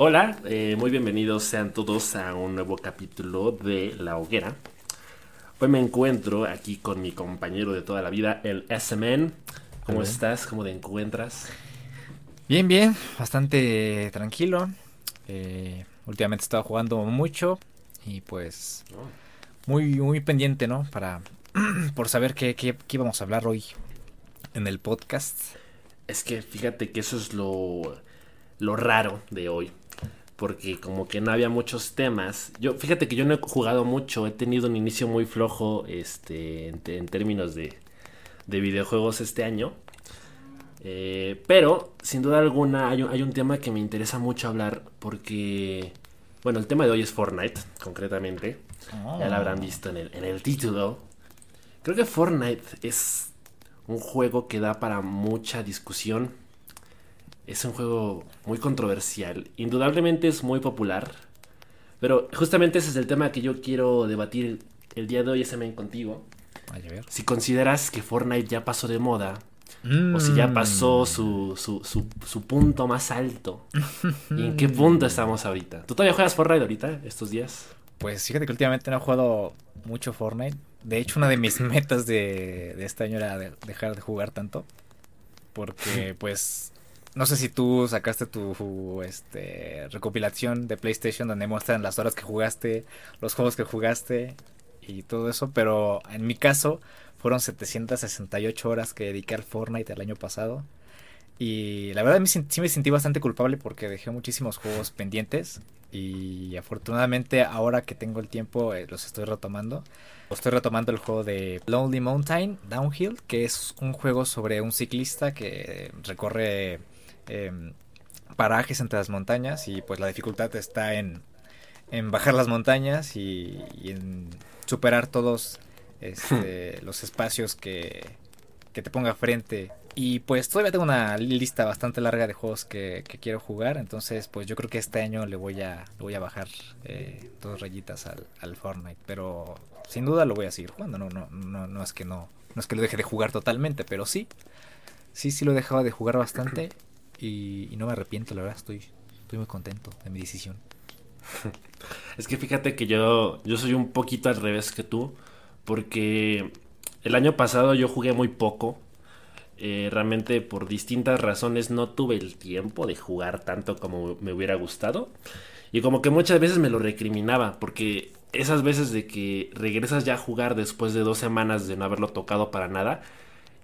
Hola, eh, muy bienvenidos sean todos a un nuevo capítulo de La Hoguera. Hoy me encuentro aquí con mi compañero de toda la vida, el SMN. ¿Cómo estás? ¿Cómo te encuentras? Bien, bien, bastante tranquilo. Eh, últimamente he estado jugando mucho y pues muy, muy pendiente, ¿no? Para por saber qué, qué, qué íbamos a hablar hoy en el podcast. Es que fíjate que eso es lo, lo raro de hoy. Porque como que no había muchos temas. Yo, fíjate que yo no he jugado mucho. He tenido un inicio muy flojo este, en, términos de, de videojuegos este año. Eh, pero, sin duda alguna, hay un, hay un tema que me interesa mucho hablar. Porque, bueno, el tema de hoy es Fortnite, concretamente. Ya lo habrán visto en el, en el título. Creo que Fortnite es un juego que da para mucha discusión. Es un juego muy controversial. Indudablemente es muy popular. Pero justamente ese es el tema que yo quiero debatir el día de hoy, SMN, contigo. Vaya a ver. Si consideras que Fortnite ya pasó de moda, o si ya Mm. pasó su, su, su, su punto más alto. ¿Y en qué punto estamos ahorita? ¿Tú todavía juegas Fortnite ahorita, estos días? Pues fíjate que últimamente no he jugado mucho Fortnite. De hecho, una de mis metas de, de este año era de- dejar de jugar tanto. Porque, pues, no sé si tú sacaste tu este, recopilación de PlayStation donde muestran las horas que jugaste, los juegos que jugaste y todo eso. Pero en mi caso, fueron 768 horas que dediqué al Fortnite el año pasado. Y la verdad sí me sentí bastante culpable porque dejé muchísimos juegos pendientes. Y afortunadamente ahora que tengo el tiempo eh, los estoy retomando. Estoy retomando el juego de Lonely Mountain Downhill, que es un juego sobre un ciclista que recorre em, parajes entre las montañas y pues la dificultad está en, en bajar las montañas y, y en superar todos este, los espacios que, que te ponga frente. Y pues todavía tengo una lista bastante larga de juegos que, que quiero jugar. Entonces, pues yo creo que este año le voy a, le voy a bajar eh, dos rayitas al, al Fortnite. Pero sin duda lo voy a seguir jugando. No, no, no, no es que no, no es que lo deje de jugar totalmente, pero sí. Sí, sí lo he dejado de jugar bastante. Y, no me arrepiento, la verdad, estoy, estoy muy contento de mi decisión. Es que fíjate que yo, yo soy un poquito al revés que tú, porque el año pasado yo jugué muy poco. Eh, realmente por distintas razones no tuve el tiempo de jugar tanto como me hubiera gustado. Y como que muchas veces me lo recriminaba, porque esas veces de que regresas ya a jugar después de dos semanas de no haberlo tocado para nada,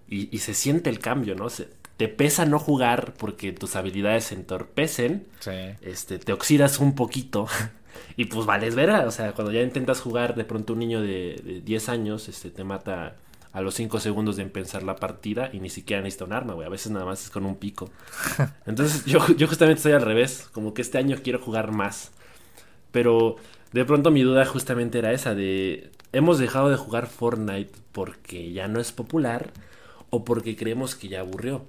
y, y se siente el cambio, ¿no? Se- te pesa no jugar porque tus habilidades se entorpecen Sí. este, te oxidas un poquito y pues vales verga. O sea, cuando ya intentas jugar, de pronto un niño de, de 10 años este, te mata a los 5 segundos de empezar la partida y ni siquiera necesita un arma, güey. A veces nada más es con un pico. Entonces yo, yo justamente estoy al revés, como que este año quiero jugar más. Pero de pronto mi duda justamente era esa de, ¿hemos dejado de jugar Fortnite porque ya no es popular o porque creemos que ya aburrió?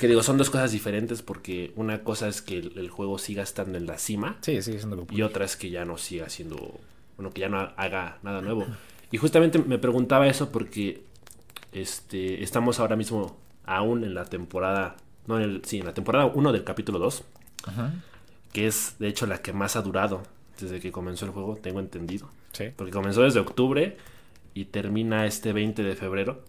Que digo, son dos cosas diferentes porque una cosa es que el, el juego siga estando en la cima Sí, sigue siendo y otra es que ya no siga siendo, bueno, que ya no haga nada nuevo. Y justamente me preguntaba eso porque este, estamos ahora mismo aún en la temporada, no, en el, sí, en la temporada 1 del capítulo 2, Ajá. que es de hecho la que más ha durado desde que comenzó el juego, tengo entendido. Sí. Porque comenzó desde octubre y termina este 20 de febrero.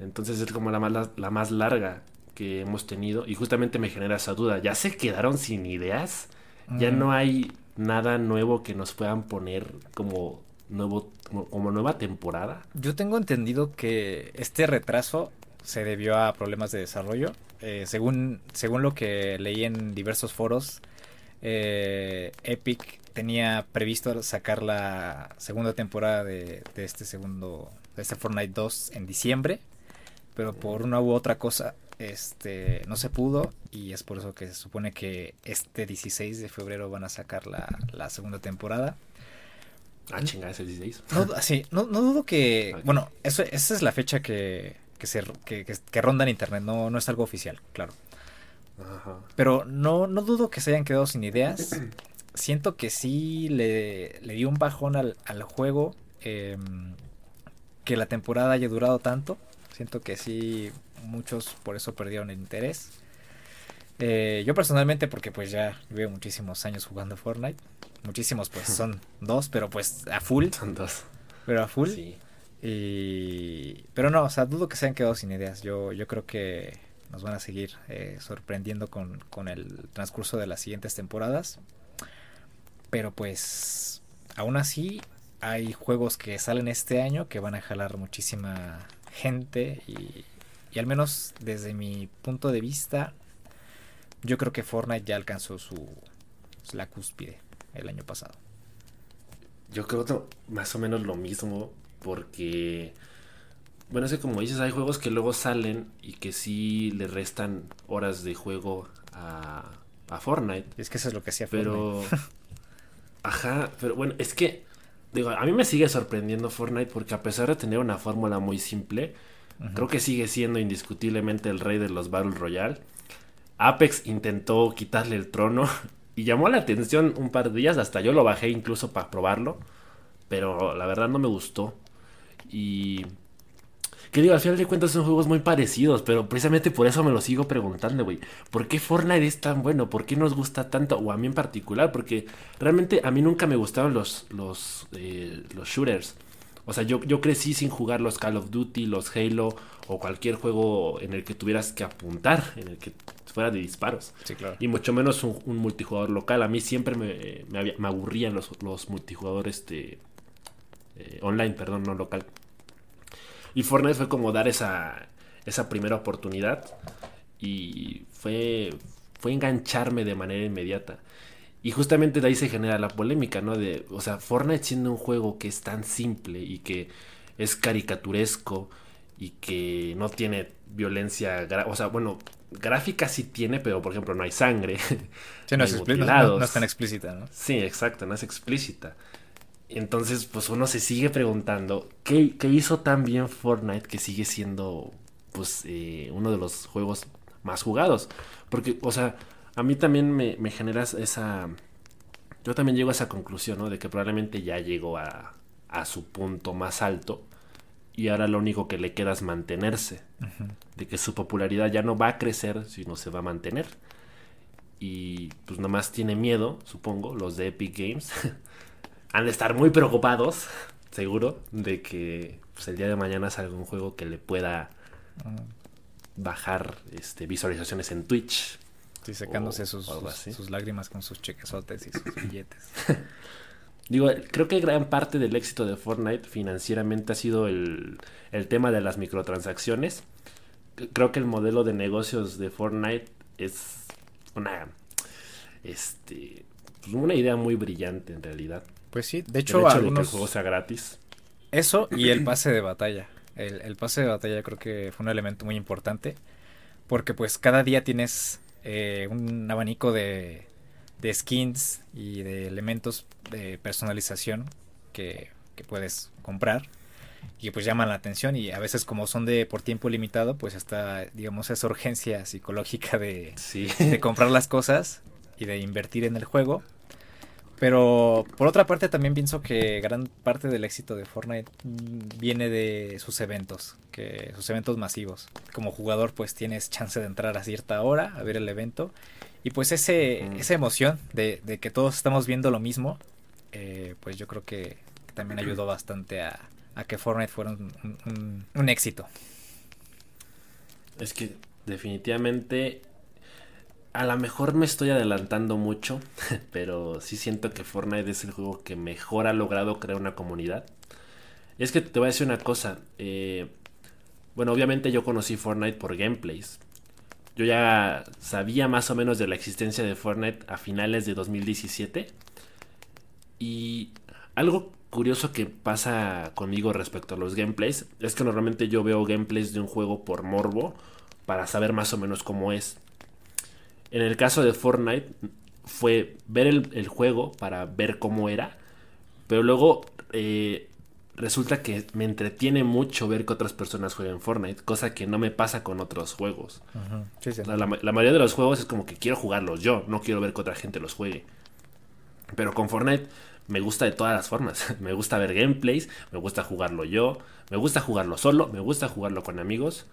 Entonces es como la más, la, la más larga que hemos tenido. Y justamente me genera esa duda. ¿Ya se quedaron sin ideas? ¿Ya Mm. no hay nada nuevo que nos puedan poner como, nuevo, como, como nueva temporada? Yo tengo entendido que este retraso se debió a problemas de desarrollo. Eh, según, según lo que leí en diversos foros, eh, Epic tenía previsto sacar la segunda temporada de, de este segundo, de este Fortnite 2 en diciembre, pero por una u otra cosa, este, no se pudo y es por eso que se supone que este 16 de febrero van a sacar la, la segunda temporada. Ah, chingada, es el 16. No, sí, no, no dudo que. Bueno, eso, esa es la fecha que, que, se, que, que- que ronda en internet, no, no es algo oficial, claro. Ajá. Pero no, no dudo que se hayan quedado sin ideas. Siento que sí le, le dio un bajón al, al juego em, que la temporada haya durado tanto. Siento que sí, muchos por eso perdieron el interés. Eh, yo personalmente, porque pues ya llevo muchísimos años jugando Fortnite. Muchísimos, pues son dos, pero pues a full. Son dos. Pero a full. Sí. Y... Pero no, o sea, dudo que se hayan quedado sin ideas. Yo, yo creo que nos van a seguir eh, sorprendiendo con, con el transcurso de las siguientes temporadas. Pero pues, aún así, hay juegos que salen este año que van a jalar muchísima gente y, y al menos desde mi punto de vista, yo creo que Fortnite ya alcanzó su la cúspide el año pasado. Yo creo que más o menos lo mismo porque bueno, es que como dices, hay juegos que luego salen y que sí le restan horas de juego a, a Fortnite. Es que eso es lo que hacía Pero ajá, pero bueno, es que digo, a mí me sigue sorprendiendo Fortnite porque a pesar de tener una fórmula muy simple, creo que sigue siendo indiscutiblemente el rey de los Battle Royale. Apex intentó quitarle el trono y llamó la atención un par de días, hasta yo lo bajé incluso para probarlo, pero la verdad no me gustó. Y que digo, al final de cuentas son juegos muy parecidos, pero precisamente por eso me lo sigo preguntando, güey. ¿Por qué Fortnite es tan bueno? ¿Por qué nos gusta tanto? O a mí en particular, porque realmente a mí nunca me gustaron los, los, eh, los shooters. O sea, yo, yo crecí sin jugar los Call of Duty, los Halo o cualquier juego en el que tuvieras que apuntar, en el que fuera de disparos. Sí, claro. Y mucho menos un, multijugador local. A mí siempre me, me, aburrían los, los multijugadores este, eh, online, perdón, no local. Y Fortnite fue como dar esa, esa primera oportunidad y fue, fue engancharme de manera inmediata. Y justamente de ahí se genera la polémica, ¿no? De, o sea, Fortnite siendo un juego que es tan simple y que es caricaturesco y que no tiene violencia, o sea, bueno, gráfica sí tiene, pero por ejemplo no hay sangre. Sí, no, es no, es tan explícita, ¿no? Sí, exacto, no es explícita. Entonces, pues uno se sigue preguntando, ¿qué, hizo tan bien Fortnite que sigue siendo, pues, eh, uno de los juegos más jugados? Porque, o sea, a mí también me, me genera esa... Yo también llego a esa conclusión, ¿no? De que probablemente ya llegó a, a su punto más alto y ahora lo único que le queda es mantenerse. De que su popularidad ya no va a crecer, sino se va a mantener. Y pues nomás tiene miedo, supongo, los de Epic Games, han de estar muy preocupados, seguro, de que pues, el día de mañana salga un juego que le pueda bajar este, visualizaciones en Twitch. Sí, secándose sus, sus, lágrimas con sus chequesotes y sus billetes. Digo, creo que gran parte del éxito de Fortnite financieramente ha sido el, el tema de las microtransacciones. Creo que el modelo de negocios de Fortnite es una, este, pues, una idea muy brillante en realidad. Pues sí, de hecho, el que el juego sea gratis. Eso y el pase de batalla. El, pase de batalla creo que fue un elemento muy importante. Porque pues cada día tienes eh, un abanico de, de skins y de elementos de personalización que, que, puedes comprar y pues llaman la atención y a veces como son de por tiempo limitado pues está digamos esa urgencia psicológica de, de comprar las cosas y de invertir en el juego pero por otra parte también pienso que gran parte del éxito de Fortnite viene de sus eventos, que sus eventos masivos. Como jugador pues tienes chance de entrar a cierta hora a ver el evento y pues ese, esa emoción de, que todos estamos viendo lo mismo, eh, pues yo creo que también ayudó bastante a, que Fortnite fuera un, un éxito. Es que definitivamente a lo mejor me estoy adelantando mucho, pero sí siento que Fortnite es el juego que mejor ha logrado crear una comunidad. Es que te voy a decir una cosa. Eh, bueno, obviamente yo conocí Fortnite por gameplays. Yo ya sabía más o menos de la existencia de Fortnite a finales de 2017. Y algo curioso que pasa conmigo respecto a los gameplays es que normalmente yo veo gameplays de un juego por morbo para saber más o menos cómo es. En el caso de Fortnite fue ver el, juego para ver cómo era, pero luego eh, resulta que me entretiene mucho ver que otras personas juegan Fortnite, cosa que no me pasa con otros juegos. la, mayoría de los juegos es como que quiero jugarlos yo, no quiero ver que otra gente los juegue. Pero con Fortnite me gusta de todas las formas. me gusta ver gameplays, me gusta jugarlo yo, me gusta jugarlo solo, me gusta jugarlo con amigos.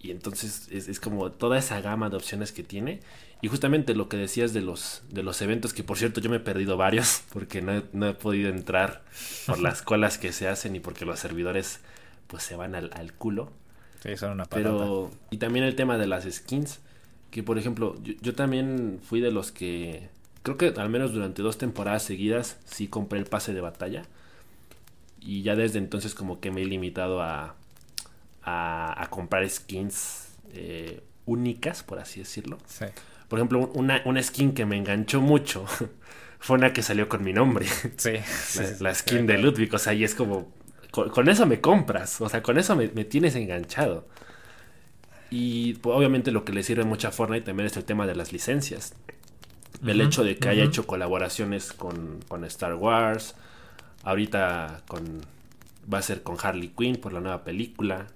Y entonces es, como toda esa gama de opciones que tiene. Y justamente lo que decías de los, de los eventos, que por cierto yo me he perdido varios porque no he, no he podido entrar por las colas que se hacen y porque los servidores pues se van al, al culo. Sí, son una Pero, y también el tema de las skins, que por ejemplo, yo, yo, también fui de los que, creo que al menos durante dos temporadas seguidas, sí compré el pase de batalla. Y ya desde entonces como que me he limitado a, a, comprar skins eh, únicas, por así decirlo. Por ejemplo, una, una skin que me enganchó mucho fue una que salió con mi nombre. Sí. la, skin de Ludwig. O sea, y es como. Con, eso me compras. O sea, con eso me, tienes enganchado. Y pues, obviamente lo que le sirve mucho a Fortnite también es el tema de las licencias. El hecho de que haya hecho colaboraciones con, con Star Wars. Ahorita con. Va a ser con Harley Quinn por la nueva película.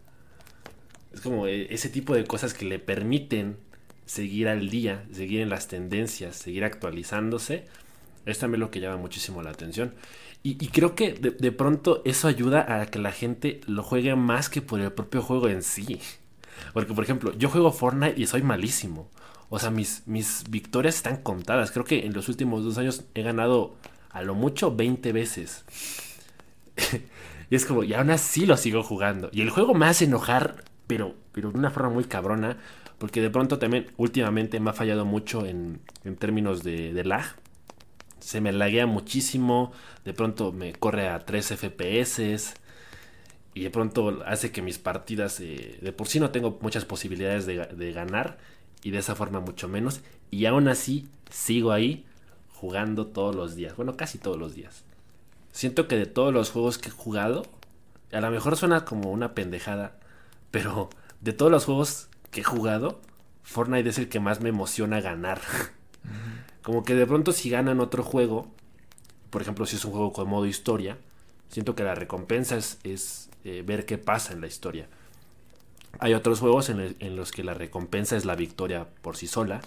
Es como eh, ese tipo de cosas que le permiten seguir al día, seguir en las tendencias, seguir actualizándose. Es también lo que llama muchísimo la atención. Y, creo que de, pronto eso ayuda a que la gente lo juegue más que por el propio juego en sí. Porque, por ejemplo, yo juego Fortnite y soy malísimo. O sea, mis, mis victorias están contadas. Creo que en los últimos dos años he ganado a lo mucho 20 veces. y es como, y aún así lo sigo jugando. Y el juego me hace enojar pero, pero de una forma muy cabrona, porque de pronto también últimamente me ha fallado mucho en, en términos de, lag. Se me laguea muchísimo, de pronto me corre a 3 FPS y de pronto hace que mis partidas, eh, de por sí no tengo muchas posibilidades de, de ganar y de esa forma mucho menos, y aún así sigo ahí jugando todos los días, bueno, casi todos los días. Siento que de todos los juegos que he jugado, a lo mejor suena como una pendejada, pero de todos los juegos que he jugado, Fortnite es el que más me emociona ganar. Como que de pronto si ganan otro juego, por ejemplo si es un juego con modo historia, siento que la recompensa es, eh, ver qué pasa en la historia. Hay otros juegos en, en, los que la recompensa es la victoria por sí sola,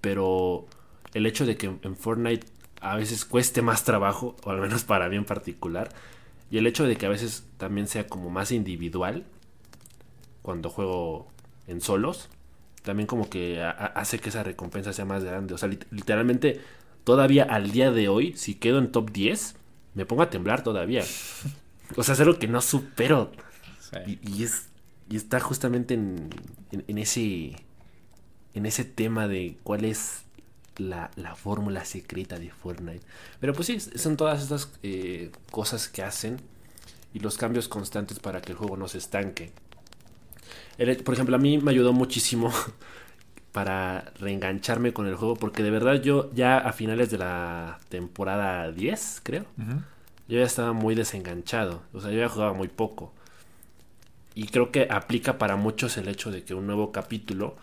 pero el hecho de que en Fortnite a veces cueste más trabajo, o al menos para mí en particular, y el hecho de que a veces también sea como más individual, cuando juego en solos, también como que hace que esa recompensa sea más grande. O sea, literalmente, todavía al día de hoy, si quedo en top 10, me pongo a temblar todavía. O sea, es algo que no supero. Y, es, y está justamente en, en, ese, en ese tema de cuál es la, la fórmula secreta de Fortnite. Pero pues sí, son todas estas eh, cosas que hacen y los cambios constantes para que el juego no se estanque por ejemplo, a mí me ayudó muchísimo para reengancharme con el juego, porque de verdad yo ya a finales de la temporada 10, creo, yo ya estaba muy desenganchado, o sea, yo ya jugaba muy poco. Y creo que aplica para muchos el hecho de que un nuevo capítulo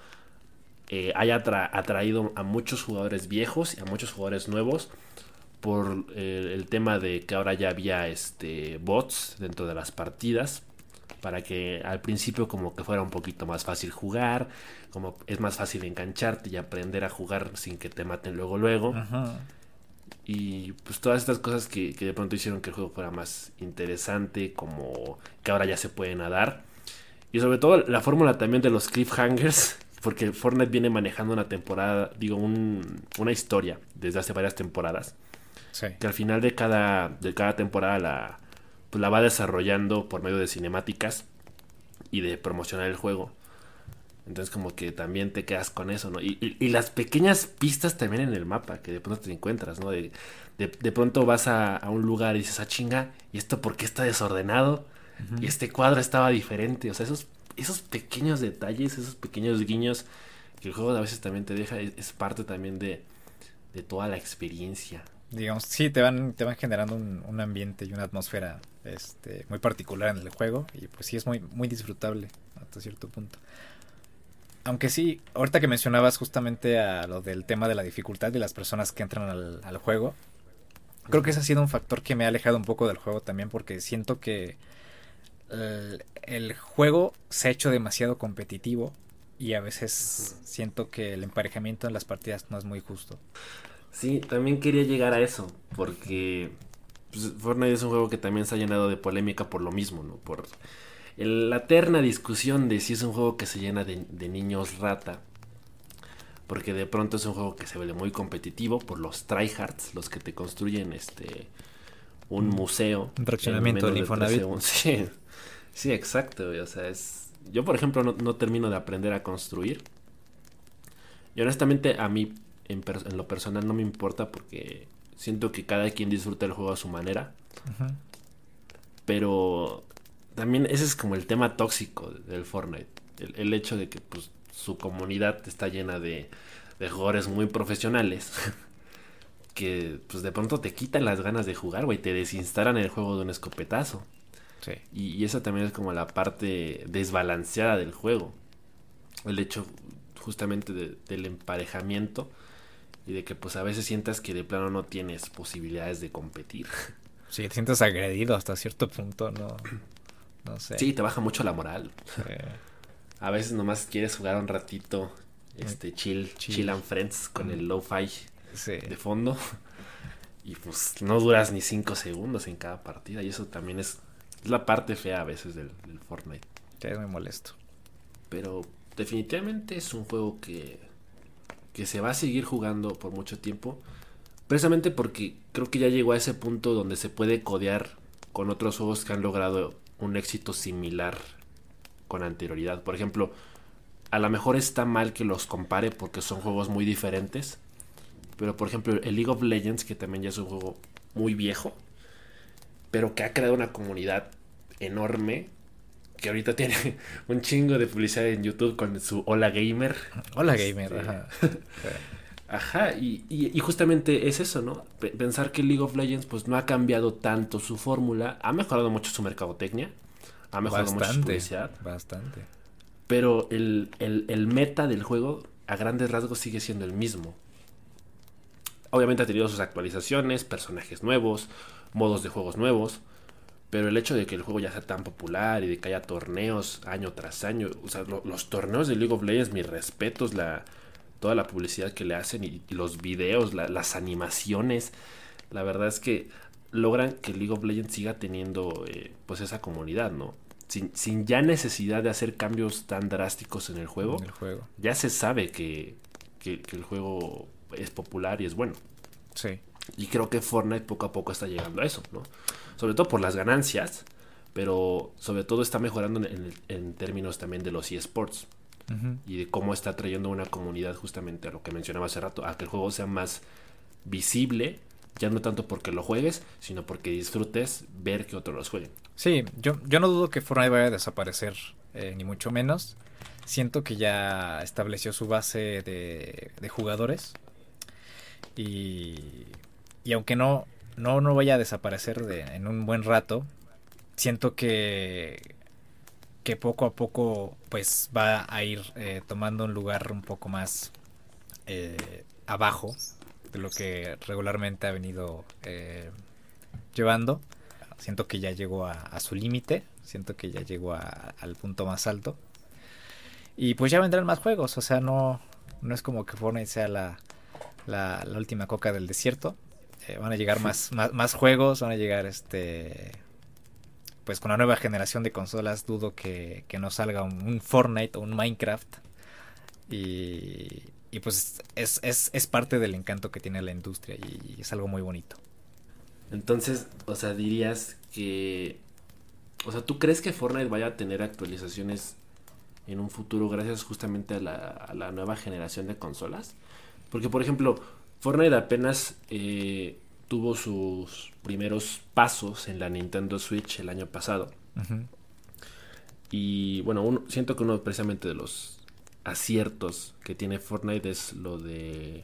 eh, haya atraído a muchos jugadores viejos y a muchos jugadores nuevos por eh, el tema de que ahora ya había este bots dentro de las partidas para que al principio como que fuera un poquito más fácil jugar, como es más fácil engancharte y aprender a jugar sin que te maten luego luego. Y pues todas estas cosas que, de pronto hicieron que el juego fuera más interesante, como que ahora ya se puede nadar. Y sobre todo la fórmula también de los cliffhangers, porque Fortnite viene manejando una temporada, digo, una historia desde hace varias temporadas. Que al final de cada, de cada temporada la, pues la va desarrollando por medio de cinemáticas y de promocionar el juego. Entonces como que también te quedas con eso, ¿no? Y, las pequeñas pistas también en el mapa que de pronto te encuentras, ¿no? De, de, pronto vas a, un lugar y dices, ah, chinga, ¿y esto por qué está desordenado? Y este cuadro estaba diferente. O sea, esos, esos pequeños detalles, esos pequeños guiños que el juego a veces también te deja, es, parte también de, de toda la experiencia digamos, sí, te van, te van generando un, ambiente y una atmósfera este, muy particular en el juego y pues sí es muy, muy disfrutable hasta cierto punto. Aunque sí, ahorita que mencionabas justamente a lo del tema de la dificultad de las personas que entran al, juego, creo que ese ha sido un factor que me ha alejado un poco del juego también porque siento que el, el juego se ha hecho demasiado competitivo y a veces siento que el emparejamiento en las partidas no es muy justo. Sí, también quería llegar a eso, porque pues, Fortnite es un juego que también se ha llenado de polémica por lo mismo, ¿no? Por la eterna discusión de si es un juego que se llena de, niños rata. Porque de pronto es un juego que se ve muy competitivo por los tryhards, los que te construyen este un mm. museo. Un fraccionamiento del Infonavit. Sí, sí, exacto. O sea, es. Yo, por ejemplo, no, termino de aprender a construir. Y honestamente, a mí, en, lo personal, no me importa porque siento que cada quien disfruta el juego a su manera. Pero también ese es como el tema tóxico del Fortnite. El, hecho de que pues, su comunidad está llena de, de jugadores muy profesionales. que pues de pronto te quitan las ganas de jugar, güey. Te desinstalan el juego de un escopetazo. Sí. Y, y, esa también es como la parte desbalanceada del juego. El hecho justamente del emparejamiento y de que pues a veces sientas que de plano no tienes posibilidades de competir. Sí, te sientes agredido hasta cierto punto, ¿no? No sé. Sí, te baja mucho la moral. A veces nomás quieres jugar un ratito, este, chill, chill, and friends con el lo-fi de fondo. Y pues no duras ni 5 segundos en cada partida. Y eso también es, la parte fea a veces del, Fortnite. Que es muy molesto. Pero definitivamente es un juego que, que se va a seguir jugando por mucho tiempo. Precisamente porque creo que ya llegó a ese punto donde se puede codear con otros juegos que han logrado un éxito similar con anterioridad. Por ejemplo, a lo mejor está mal que los compare porque son juegos muy diferentes. Pero por ejemplo, el League of Legends, que también ya es un juego muy viejo, pero que ha creado una comunidad enorme. Que ahorita tiene un chingo de publicidad en YouTube con su Hola Gamer. Hola Gamer, ajá. Ajá, y, y, justamente es eso, ¿no? pensar que League of Legends pues no ha cambiado tanto su fórmula, ha mejorado mucho su mercadotecnia, ha mejorado mucho su publicidad. Bastante. Pero el, el, meta del juego a grandes rasgos sigue siendo el mismo. Obviamente ha tenido sus actualizaciones, personajes nuevos, modos de juegos nuevos, pero el hecho de que el juego ya sea tan popular y de que haya torneos año tras año, o sea, los torneos de League of Legends, mis respetos, la toda la publicidad que le hacen y, los videos, las animaciones. La verdad es que logran que League of Legends siga teniendo eh, pues esa comunidad, ¿no? Sin, ya necesidad de hacer cambios tan drásticos en el juego, el juego. ya se sabe que, que, el juego es popular y es bueno. Sí. Y creo que Fortnite poco a poco está llegando a eso, ¿no? Sobre todo por las ganancias, pero sobre todo está mejorando en, en términos también de los eSports y de cómo está trayendo una comunidad justamente a lo que mencionaba hace rato, a que el juego sea más visible, ya no tanto porque lo juegues, sino porque disfrutes ver que otros los jueguen. Sí, yo, yo no dudo que Fortnite vaya a desaparecer, eh, ni mucho menos. Siento que ya estableció su base de, de jugadores. Y, y aunque no, no, no vaya a desaparecer de, en un buen rato, siento que que poco a poco pues va a ir eh, tomando un lugar un poco más eh, abajo de lo que regularmente ha venido eh, llevando. Siento que ya llegó a, su límite, siento que ya llegó al punto más alto. Y pues ya vendrán más juegos, o sea, no, no es como que Fortnite sea la, la, última coca del desierto. Van a llegar más, más, juegos, van a llegar este pues con la nueva generación de consolas dudo que, que no salga un, Fortnite o un Minecraft. Y, y pues es, es, es, parte del encanto que tiene la industria y es algo muy bonito. Entonces, o sea, dirías que... O sea, ¿tú crees que Fortnite vaya a tener actualizaciones en un futuro gracias justamente a la, a la nueva generación de consolas? Porque, por ejemplo, Fortnite apenas eh, tuvo sus primeros pasos en la Nintendo Switch el año pasado. Y bueno, siento que uno precisamente de los aciertos que tiene Fortnite es lo de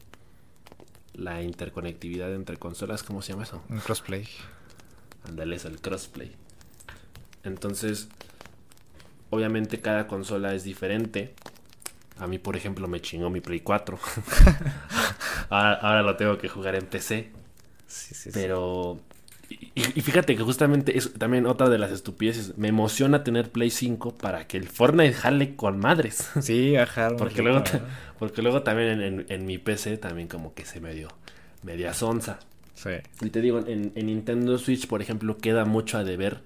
la interconectividad entre consolas, ¿cómo se llama eso? Un crossplay. Ándale, es el crossplay. Entonces, obviamente cada consola es diferente. A mí, por ejemplo, me chingó mi Play 4. ahora, ahora, lo tengo que jugar en PC. Pero. Y, fíjate que justamente es también otra de las estupideces. Me emociona tener Play 5 para que el Fortnite jale con madres. Sí, ajá. porque, luego, porque luego también en, mi PC también como que se me dio media sonza. Sí. Y te digo, en, Nintendo Switch, por ejemplo, queda mucho a deber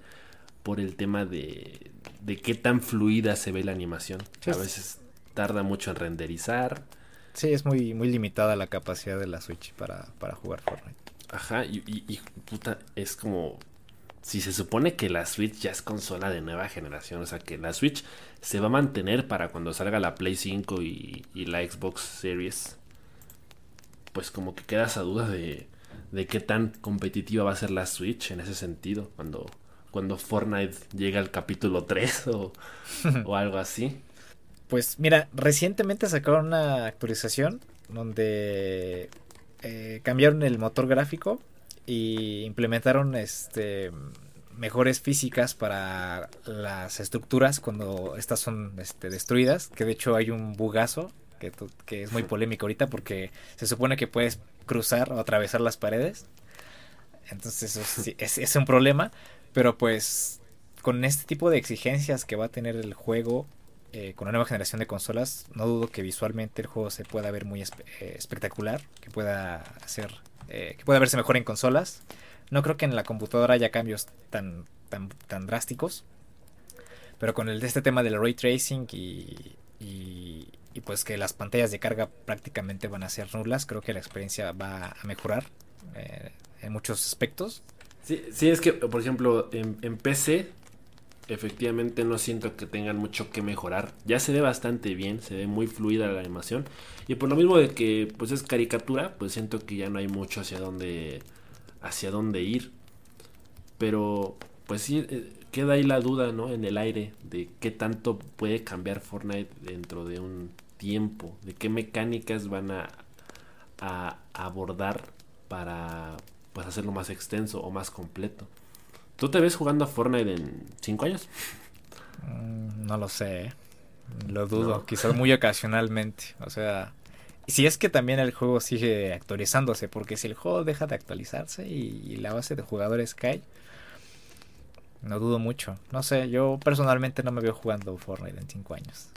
por el tema de, de qué tan fluida se ve la animación. A veces tarda mucho en renderizar. Sí, es muy, muy limitada la capacidad de la Switch para, para jugar Fortnite. Ajá, y, y, puta, es como si se supone que la Switch ya es consola de nueva generación, o sea que la Switch se va a mantener para cuando salga la Play 5 y, y la Xbox Series, pues como que queda esa duda de, de qué tan competitiva va a ser la Switch en ese sentido, cuando, cuando Fortnite llega al capítulo 3 o, o algo así. Pues mira, recientemente sacaron una actualización donde eh, cambiaron el motor gráfico y implementaron este mejores físicas para las estructuras cuando estas son este, destruidas, que de hecho hay un bugazo que, que es muy polémico ahorita porque se supone que puedes cruzar o atravesar las paredes. Entonces eso es, es, un problema, pero pues con este tipo de exigencias que va a tener el juego eh, con la nueva generación de consolas, no dudo que visualmente el juego se pueda ver muy eh, espectacular, que pueda hacer eh, que puede verse mejor en consolas. No creo que en la computadora haya cambios tan, tan, tan drásticos. Pero con el de este tema del ray tracing y, y, pues que las pantallas de carga prácticamente van a ser nulas, creo que la experiencia va a mejorar en muchos aspectos. Sí, sí, es que, por ejemplo, en PC efectivamente no siento que tengan mucho que mejorar. Ya se ve bastante bien, se ve muy fluida la animación. Y por lo mismo de que pues es caricatura, pues siento que ya no hay mucho hacia dónde hacia dónde ir. Pero pues sí eh, queda ahí la duda, ¿no? En el aire de qué tanto puede cambiar Fortnite dentro de un tiempo, de qué mecánicas van a, a abordar para pues hacerlo más extenso o más completo. ¿Tú te ves jugando a Fortnite en 5 años? Mm, no lo sé. ¿eh? Lo dudo. Quizás muy ocasionalmente. O sea, si es que también el juego sigue actualizándose. Porque si el juego deja de actualizarse y, la base de jugadores cae. No dudo mucho. No sé, yo personalmente no me veo jugando Fortnite en 5 años.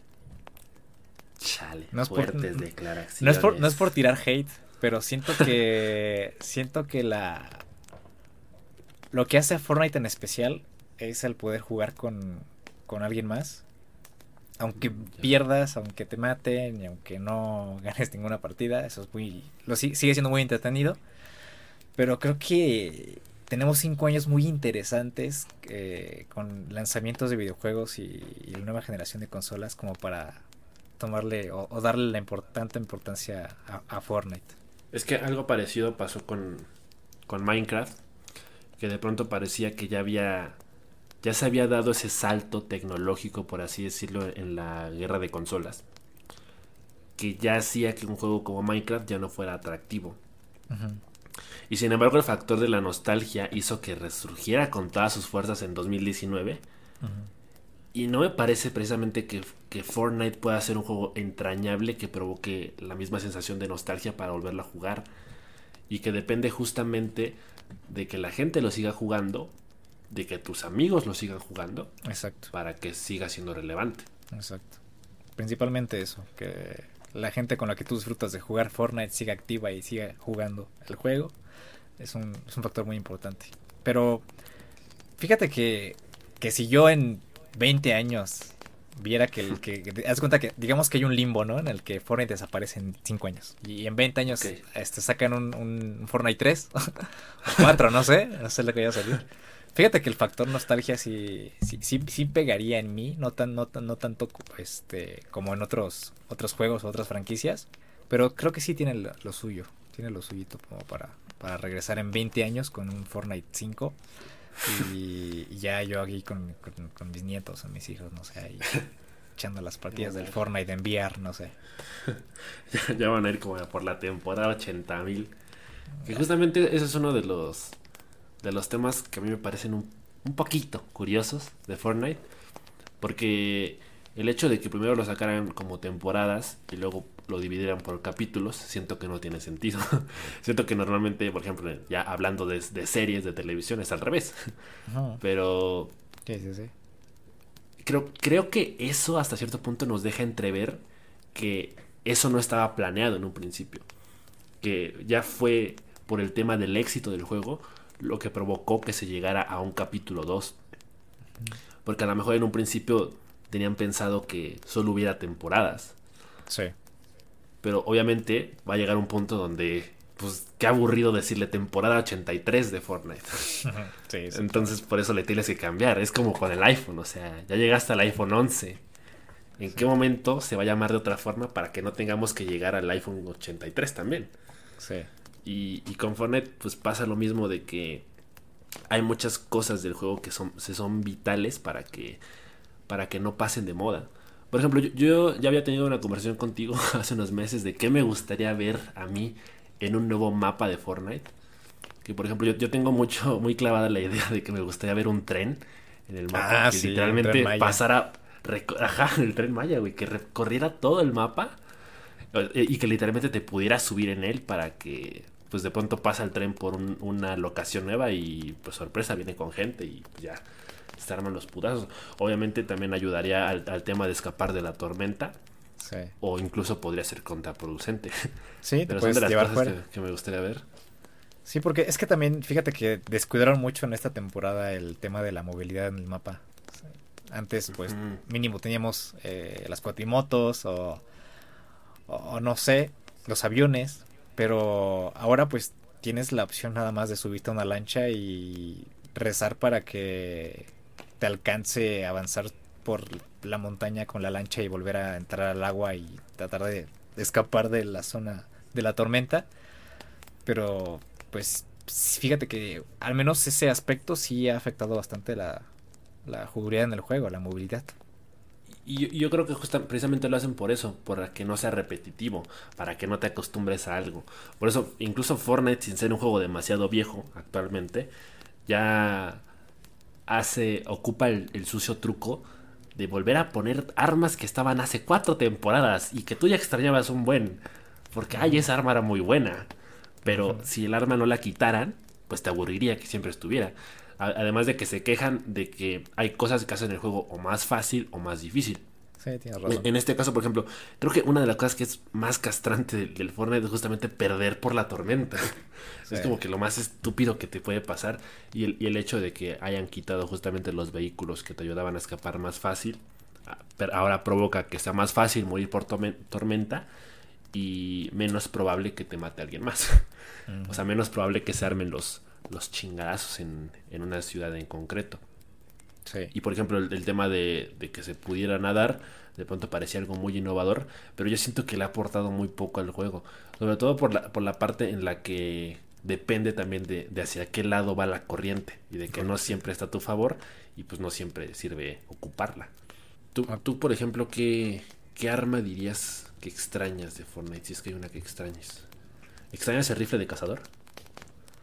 Chale, no es fuertes por, declaraciones. No es, por, no es por tirar hate, pero siento que. siento que la lo que hace a Fortnite en especial es el poder jugar con, con alguien más. Aunque pierdas, aunque te maten y aunque no ganes ninguna partida, eso es muy. Lo, sigue siendo muy entretenido. Pero creo que tenemos cinco años muy interesantes eh, con lanzamientos de videojuegos y, la nueva generación de consolas como para tomarle o, darle la importante importancia a, a, Fortnite. Es que algo parecido pasó con, con Minecraft que de pronto parecía que ya había ya se había dado ese salto tecnológico por así decirlo en la guerra de consolas que ya hacía que un juego como Minecraft ya no fuera atractivo. Y sin embargo el factor de la nostalgia hizo que resurgiera con todas sus fuerzas en 2019 y no me parece precisamente que, que, Fortnite pueda ser un juego entrañable que provoque la misma sensación de nostalgia para volverlo a jugar. Y que depende justamente de que la gente lo siga jugando, de que tus amigos lo sigan jugando. Exacto. Para que siga siendo relevante. Exacto. Principalmente eso, que la gente con la que tú disfrutas de jugar Fortnite siga activa y siga jugando el juego. Es un, es un factor muy importante. Pero fíjate que, que si yo en 20 años viera que el que, haz cuenta que digamos que hay un limbo, ¿no? En el que Fortnite desaparece en 5 años y en 20 años este sacan un, un Fortnite 3 o 4, no sé, no sé lo que vaya a salir. Fíjate que el factor nostalgia sí, sí, sí, sí pegaría en mí, no tan, no, no tanto este como en otros otros juegos o otras franquicias, pero creo que sí tiene lo, suyo, tiene lo suyito como para, para regresar en 20 años con un Fortnite 5 y, ya yo aquí con, con, mis nietos o mis hijos, no sé, ahí echando las partidas del Fortnite en VR, no sé. ya, van a ir como por la temporada 80 mil. Que justamente ese es uno de los de los temas que a mí me parecen un, un poquito curiosos de Fortnite. Porque el hecho de que primero lo sacaran como temporadas y luego lo dividieran por capítulos, siento que no tiene sentido. siento que normalmente, por ejemplo, ya hablando de, series de televisión es al revés. Pero... Sí, sí, sí. Creo, creo que eso hasta cierto punto nos deja entrever que eso no estaba planeado en un principio. Que ya fue por el tema del éxito del juego lo que provocó que se llegara a un capítulo 2. Porque a lo mejor en un principio tenían pensado que solo hubiera temporadas. Sí. Pero obviamente va a llegar un punto donde, pues, qué aburrido decirle temporada 83 de Fortnite. Sí, sí. Entonces por eso le tienes que cambiar. Es como con el iPhone, o sea, ya llegaste al iPhone 11. ¿En qué momento se va a llamar de otra forma para que no tengamos que llegar al iPhone 83 también? Sí. Y, y con Fortnite pues pasa lo mismo de que hay muchas cosas del juego que son, se son vitales para que, para que no pasen de moda. Por ejemplo, yo, yo ya había tenido una conversación contigo hace unos meses de qué me gustaría ver a mí en un nuevo mapa de Fortnite. Que por ejemplo, yo, yo tengo mucho, muy clavada la idea de que me gustaría ver un tren en el mapa Ah, que sí, literalmente pasara, ajá, el tren Maya, güey, que recorriera todo el mapa eh, y que literalmente te pudieras subir en él para que pues de pronto pasa el tren por un- una locación nueva y pues sorpresa viene con gente y ya se arman los putazos. Obviamente también ayudaría al, al tema de escapar de la tormenta Sí. o incluso podría ser contraproducente. Sí, te Pero son puedes de las llevar cosas fuera. que, que me gustaría ver. Sí, porque es que también, fíjate que descuidaron mucho en esta temporada el tema de la movilidad en el mapa. Antes, pues, mínimo teníamos eh, las cuatrimotos o, o no sé, los aviones, pero ahora pues tienes la opción nada más de subirte a una lancha y rezar para que te alcance avanzar por la montaña con la lancha y volver a entrar al agua y tratar de escapar de la zona de la tormenta. Pero pues fíjate que al menos ese aspecto sí ha afectado bastante la, la jugabilidad en el juego, la movilidad. Y yo, yo creo que justa- precisamente lo hacen por eso, para que no sea repetitivo, para que no te acostumbres a algo. Por eso, incluso Fortnite, sin ser un juego demasiado viejo actualmente, ya hace, ocupa el, el sucio truco de volver a poner armas que estaban hace cuatro temporadas y que tú ya extrañabas un buen. Porque, ay, esa arma era muy buena. Pero si el arma no la quitaran, pues te aburriría que siempre estuviera. A- Además de que se quejan de que hay cosas que hacen el juego o más fácil o más difícil. Sí, tienes razón. En este caso, por ejemplo, creo que una de las cosas que es más castrante del, del Fortnite es justamente perder por la tormenta. Es como que lo más estúpido que te puede pasar. Y el, y el hecho de que hayan quitado justamente los vehículos que te ayudaban a escapar más fácil, ah, pero ahora provoca que sea más fácil morir por tormen- tormenta y menos probable que te mate alguien más. O sea, menos probable que se armen los, los chingadazos en, en una ciudad en concreto. Sí. Y por ejemplo, el, el tema de, de que se pudiera nadar, de pronto parecía algo muy innovador, pero yo siento que le ha aportado muy poco al juego. Sobre todo por la, por la parte en la que depende también de, de hacia qué lado va la corriente y de que no siempre está a tu favor y pues no siempre sirve ocuparla. Tú, Ah. tú por ejemplo, ¿qué, ¿qué arma dirías que extrañas de Fortnite? Si es que hay una que extrañes. ¿Extrañas el rifle de cazador?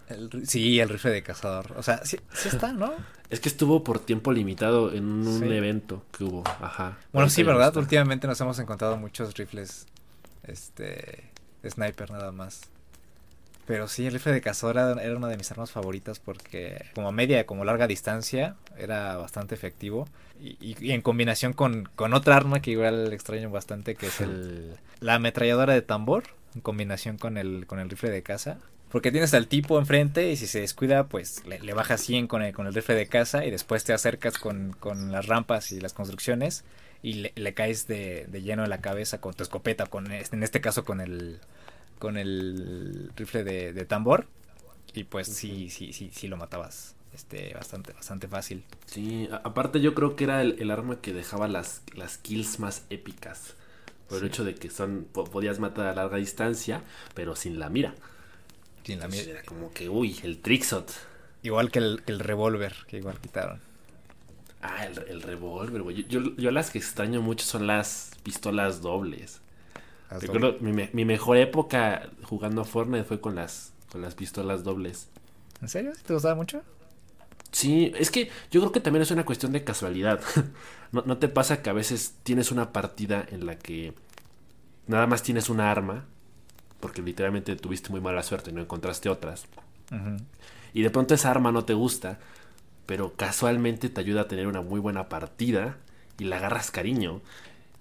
El sí, el rifle de cazador. O sea, sí, sí está, ¿no? Es que estuvo por tiempo limitado en un Sí. evento que hubo. Ajá. Bueno, sí, ¿verdad? está. Últimamente nos hemos encontrado muchos rifles, este, sniper nada más. Pero sí, el rifle de cazador era, una de mis armas favoritas porque como a media, como larga distancia, era bastante efectivo. Y, y- y en combinación con, con otra arma que igual extraño bastante, que es el, la ametralladora de tambor, en combinación con el, con el rifle de caza. Porque tienes al tipo enfrente y si se descuida, pues le, le bajas 100 con el, con el rifle de caza y después te acercas con, con las rampas y las construcciones y le, le caes de, de lleno en la cabeza con tu escopeta, con en este caso con el con el rifle de, de tambor y pues sí, sí, sí, sí lo matabas este bastante, bastante fácil. Sí, aparte yo creo que era el, el arma que dejaba las, las kills más épicas. Por el hecho de que son po- podías matar a larga distancia, pero sin la mira. Sin la Entonces mira. era como que, uy, el trickshot. Igual que el, que el revólver, que igual quitaron. Ah, el, el revólver, güey. Yo, yo- yo las que extraño mucho son las pistolas dobles. Las Recuerdo, mi, mi mejor época jugando a Fortnite fue con las, con las pistolas dobles. ¿En serio? ¿Sí ¿Te gustaba mucho? Sí, es que yo creo que también es una cuestión de casualidad. ¿No, no te pasa que a veces tienes una partida en la que nada más tienes una arma? Porque literalmente tuviste muy mala suerte y no encontraste otras. Y de pronto esa arma no te gusta, pero casualmente te ayuda a tener una muy buena partida y la agarras cariño.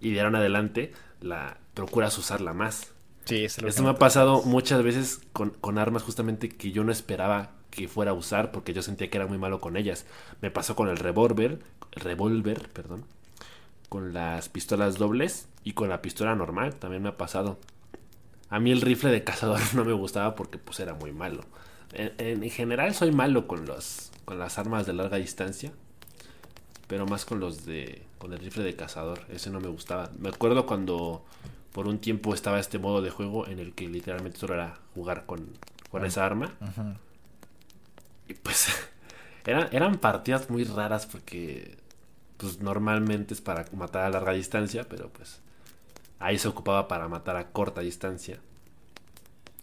Y de ahora en adelante la procuras usarla más. Sí, es lo Esto que me ha pasado muchas veces con, con armas justamente que yo no esperaba que fuera a usar porque yo sentía que era muy malo con ellas. Me pasó con el revólver, revólver, perdón, con las pistolas dobles y con la pistola normal también me ha pasado. A mí el rifle de cazador no me gustaba porque pues era muy malo. En, en general soy malo con los con las armas de larga distancia, pero más con los de con el rifle de cazador, ese no me gustaba. Me acuerdo cuando por un tiempo estaba este modo de juego en el que literalmente solo era jugar con, con esa arma. Y pues eran, eran partidas muy raras porque pues normalmente es para matar a larga distancia, pero pues ahí se ocupaba para matar a corta distancia.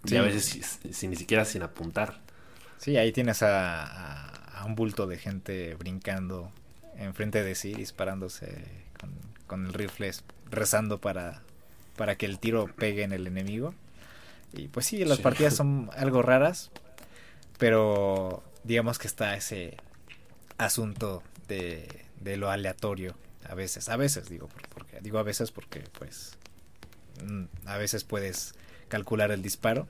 Y a veces sin, ni siquiera sin apuntar. Sí, ahí tienes a, a, un bulto de gente brincando enfrente de sí, disparándose con, con el rifle, rezando para, para que el tiro pegue en el enemigo. Y pues sí, las partidas son algo raras, pero digamos que está ese asunto de, de lo aleatorio a veces, a veces digo, porque digo a veces porque pues a veces puedes calcular el disparo.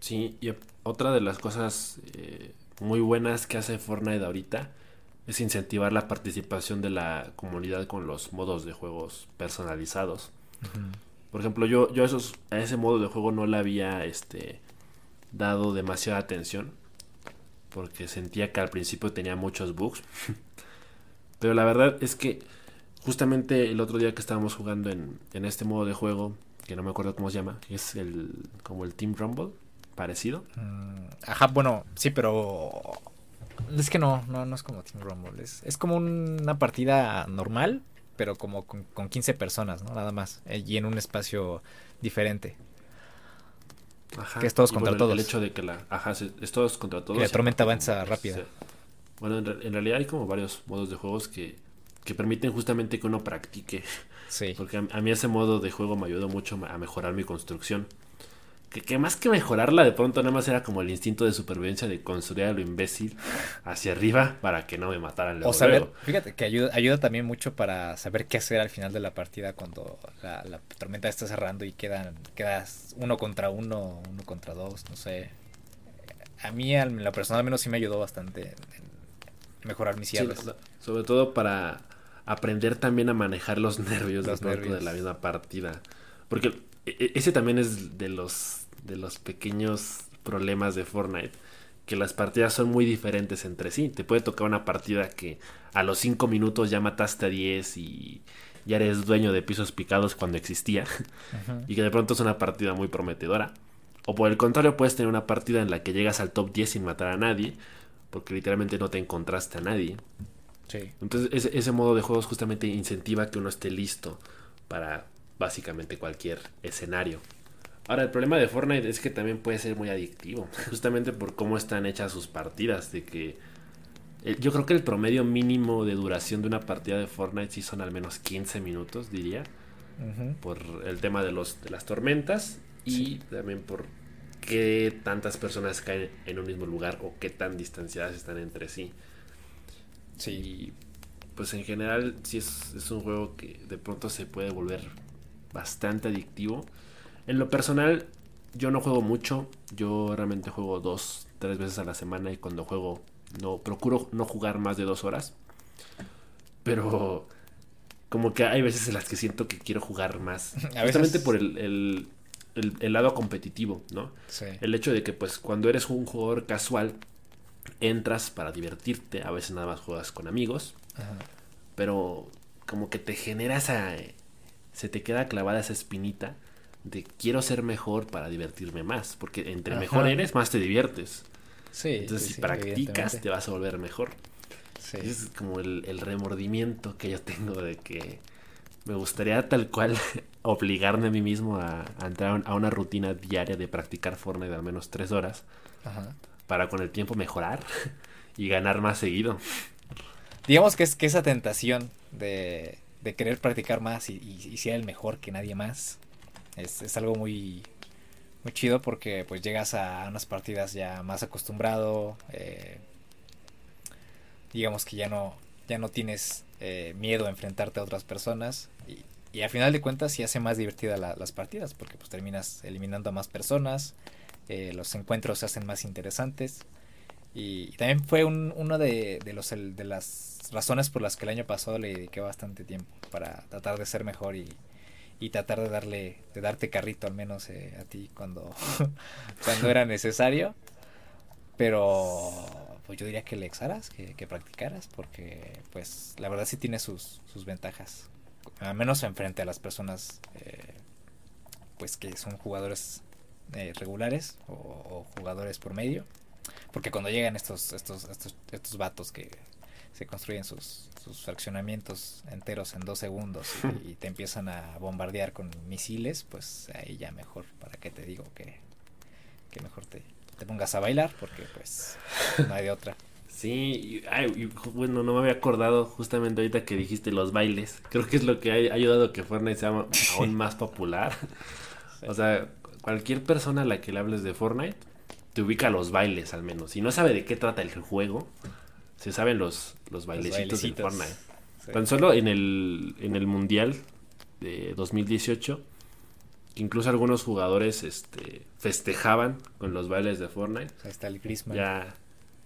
Sí, y otra de las cosas eh, muy buenas que hace Fortnite ahorita es incentivar la participación de la comunidad con los modos de juegos personalizados. Por ejemplo, yo, yo esos, a ese modo de juego no le había este, dado demasiada atención. Porque sentía que al principio tenía muchos bugs. Pero la verdad es que justamente el otro día que estábamos jugando en, en este modo de juego, que no me acuerdo cómo se llama, es el como el Team Rumble, parecido. Mm, ajá, bueno, sí, pero es que no, no, no es como Team Rumble, es, es como una partida normal, pero como con, con 15 personas, ¿no? Nada más, eh, y en un espacio diferente. Ajá. Que es todos contra todos. El hecho de que la. Ajá, es todos contra todos. Que la tormenta avanza rápida. Bueno, en, realidad hay como varios modos de juegos que, que permiten justamente que uno practique. Sí. Porque a, mí ese modo de juego me ayudó mucho a mejorar mi construcción. Que, más que mejorarla, de pronto nada más era como el instinto de supervivencia de construir a lo imbécil hacia arriba para que no me mataran luego. O saber, fíjate que ayuda, ayuda también mucho para saber qué hacer al final de la partida cuando la, tormenta está cerrando y quedan, quedas uno contra uno, uno contra dos, no sé. A mí, en la persona al menos sí me ayudó bastante en mejorar mis cierres. sobre todo para aprender también a manejar los nervios los de la misma partida. Porque e, e, ese también es de los de los pequeños problemas de Fortnite, que las partidas son muy diferentes entre sí. Te puede tocar una partida que a los 5 minutos ya mataste a 10 y ya eres dueño de pisos picados cuando existía, y que de pronto es una partida muy prometedora. O por el contrario, puedes tener una partida en la que llegas al top 10 sin matar a nadie, porque literalmente no te encontraste a nadie. Entonces ese, ese modo de juegos justamente incentiva que uno esté listo para básicamente cualquier escenario. Ahora, el problema de Fortnite es que también puede ser muy adictivo, justamente por cómo están hechas sus partidas, de que yo creo que el promedio mínimo de duración de una partida de Fortnite sí son al menos 15 minutos, diría, por el tema de, los, de las tormentas y también por qué tantas personas caen en un mismo lugar o qué tan distanciadas están entre sí. Sí. pues en general sí es, es un juego que de pronto se puede volver bastante adictivo en lo personal, yo no juego mucho. Yo realmente juego dos, tres veces a la semana y cuando juego no procuro no jugar más de dos horas. Pero como que hay veces en las que siento que quiero jugar más. Justamente por el, lado competitivo, ¿no? El hecho de que pues cuando eres un jugador casual, entras para divertirte, a veces nada más juegas con amigos, pero como que te genera esa... Se te queda clavada esa espinita de quiero ser mejor para divertirme más, porque entre mejor eres, más te diviertes. Sí, Entonces, si practicas, te vas a volver mejor. Sí. Es como el, remordimiento que yo tengo de que me gustaría tal cual obligarme a mí mismo a, entrar a una rutina diaria de practicar Fortnite de al menos tres horas para con el tiempo mejorar y ganar más seguido. Digamos que es que esa tentación de, de querer practicar más y, y ser el mejor que nadie más es, algo muy, muy chido porque pues llegas a unas partidas ya más acostumbrado. Eh, digamos que ya no, ya no tienes eh, miedo a enfrentarte a otras personas. Y, y al final de cuentas sí hace más divertida las partidas porque pues terminas eliminando a más personas. Eh, los encuentros se hacen más interesantes. Y, también fue un, uno de, de, las razones por las que el año pasado le dediqué bastante tiempo para tratar de ser mejor y, y tratar de darle de darte carrito al menos eh, a ti cuando cuando era necesario pero pues yo diría que le exaras que, que, practicaras porque pues la verdad sí tiene sus, sus ventajas al menos enfrente a las personas eh, pues que son jugadores eh, regulares o, o, jugadores por medio porque cuando llegan estos estos estos, estos vatos que se construyen sus, sus fraccionamientos enteros en dos segundos y, te empiezan a bombardear con misiles, pues ahí ya mejor, para qué te digo que, que mejor te, te pongas a bailar, porque pues no hay de otra. Sí, ay, bueno, no me había acordado justamente ahorita que dijiste los bailes. Creo que es lo que ha ayudado a que Fortnite sea aún más popular. O sea, cualquier persona a la que le hables de Fortnite te ubica los bailes al menos. Si no sabe de qué trata el juego, se saben los, los bailecitos, de Fortnite. Tan solo en el, en el Mundial de 2018, que incluso algunos jugadores este, festejaban con los bailes de Fortnite. Ahí está el Griezmann. Ya,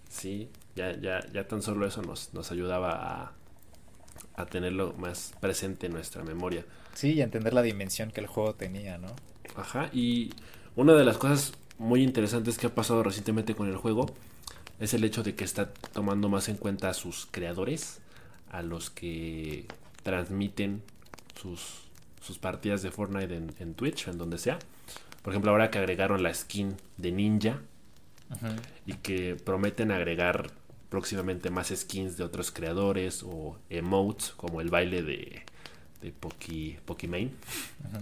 sí, ya, ya, ya tan solo eso nos, nos ayudaba a, a tenerlo más presente en nuestra memoria. Sí, y a entender la dimensión que el juego tenía, ¿no? Ajá, y una de las cosas muy interesantes que ha pasado recientemente con el juego es el hecho de que está tomando más en cuenta a sus creadores, a los que transmiten sus, sus partidas de Fortnite en, en Twitch, en donde sea. Por ejemplo, ahora que agregaron la skin de Ninja Ajá. y que prometen agregar próximamente más skins de otros creadores o emotes como el baile de, de Poki, Pokimane. Ajá.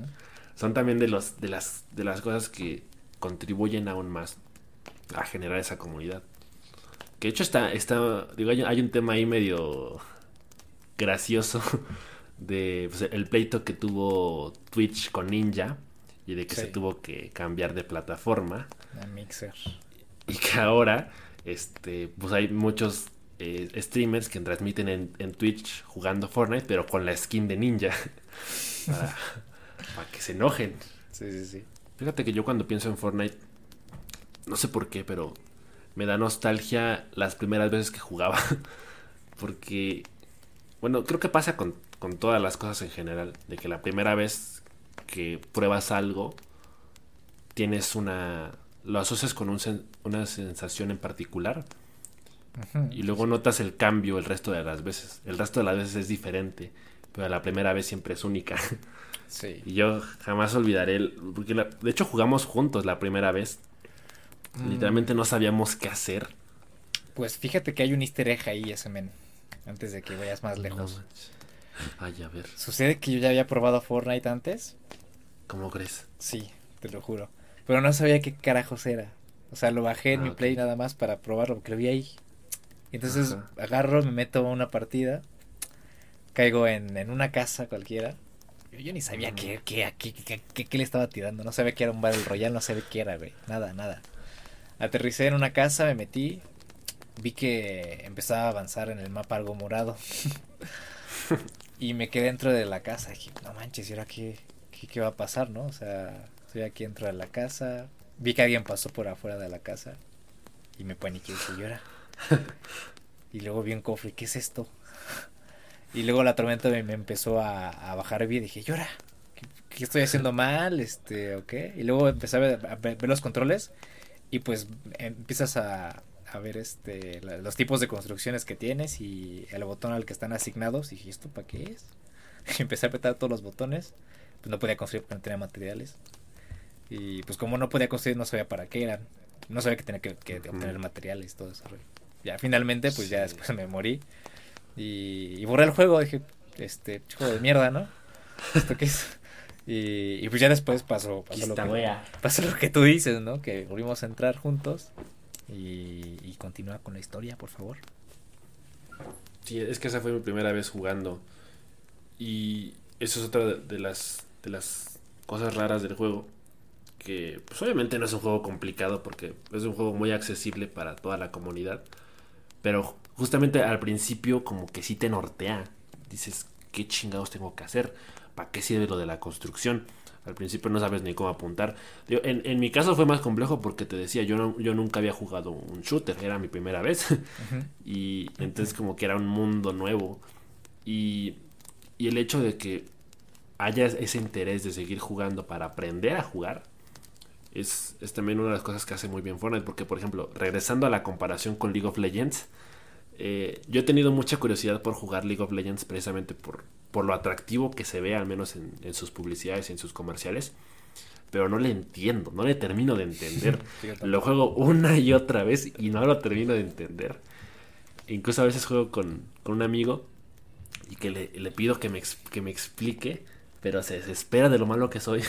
Son también de, los, de, las, de las cosas que contribuyen aún más a generar esa comunidad. Que de hecho está, está digo, hay, hay un tema ahí medio gracioso de pues, el pleito que tuvo Twitch con Ninja y de que sí. se tuvo que cambiar de plataforma. A Mixer. Y que ahora, este, pues hay muchos eh, streamers que transmiten en, en, Twitch jugando Fortnite, pero con la skin de Ninja. para, para que se enojen. Sí, sí, sí. Fíjate que yo cuando pienso en Fortnite, no sé por qué, pero me da nostalgia las primeras veces que jugaba. Porque, bueno, creo que pasa con, con, todas las cosas en general. De que la primera vez que pruebas algo, tienes una... Lo asocias con un sen, una sensación en particular. Ajá, y luego sí. notas el cambio el resto de las veces. El resto de las veces es diferente. Pero la primera vez siempre es única. Sí. Y yo jamás olvidaré. El, porque la, de hecho jugamos juntos la primera vez. Mm. Literalmente no sabíamos qué hacer. Pues fíjate que hay un easter egg ahí, ese men. Antes de que vayas más lejos. No, Ay, a ver. Sucede que yo ya había probado Fortnite antes. ¿Cómo crees? Sí, te lo juro. Pero no sabía qué carajos era. O sea, lo bajé en ah, mi okay. play nada más para probarlo, porque lo vi ahí. Entonces Ajá. agarro, me meto a una partida. Caigo en, en una casa cualquiera. Yo, yo ni sabía mm. qué, qué, qué, qué, qué, le estaba tirando. No sabía que era un Battle Royale, no sabía qué era, güey. Nada, nada. Aterricé en una casa, me metí. Vi que empezaba a avanzar en el mapa algo morado. y me quedé dentro de la casa. Dije, no manches, ¿y ahora qué, qué, qué va a pasar, no? O sea, estoy aquí dentro de la casa. Vi que alguien pasó por afuera de la casa. Y me paniqué y dije, llora. y luego vi un cofre, ¿qué es esto? Y luego la tormenta me, me empezó a, a, bajar bien. Dije, llora, ¿qué, ¿qué, estoy haciendo mal? Este, ¿o qué? Y luego empecé a ver, a ver, los controles. Y pues empiezas a, a ver este la, los tipos de construcciones que tienes y el botón al que están asignados. Y dije, ¿esto para qué es? Y empecé a apretar todos los botones. Pues no podía construir porque no tenía materiales. Y pues como no podía construir, no sabía para qué eran. No sabía que tenía que, que obtener materiales, todo eso. Ya finalmente, pues ya después me morí. Y, y, borré el juego, dije, este, juego de mierda, ¿no? ¿Esto qué es? Y, y pues ya después pasó, pasó, lo que, pasó lo que tú dices, ¿no? Que volvimos a entrar juntos. Y, y continúa con la historia, por favor. Sí, es que esa fue mi primera vez jugando. Y eso es otra de las, de las cosas raras del juego. Que pues obviamente no es un juego complicado porque es un juego muy accesible para toda la comunidad. Pero justamente al principio como que sí te nortea. Dices, ¿qué chingados tengo que hacer? ¿Para qué sirve lo de la construcción? Al principio no sabes ni cómo apuntar. en, en, mi caso fue más complejo porque te decía, yo, no, yo nunca había jugado un shooter, era mi primera vez. y entonces como que era un mundo nuevo. Y, y el hecho de que haya ese interés de seguir jugando para aprender a jugar, es, es, también una de las cosas que hace muy bien Fortnite. Porque, por ejemplo, regresando a la comparación con League of Legends, eh, yo he tenido mucha curiosidad por jugar League of Legends precisamente por, por lo atractivo que se ve, al menos en, sus publicidades y en sus comerciales. Pero no le entiendo, no le termino de entender. lo juego una y otra vez y no lo termino de entender. Incluso a veces juego con, con un amigo y que le, le pido que me, que me explique, pero se desespera de lo malo que soy.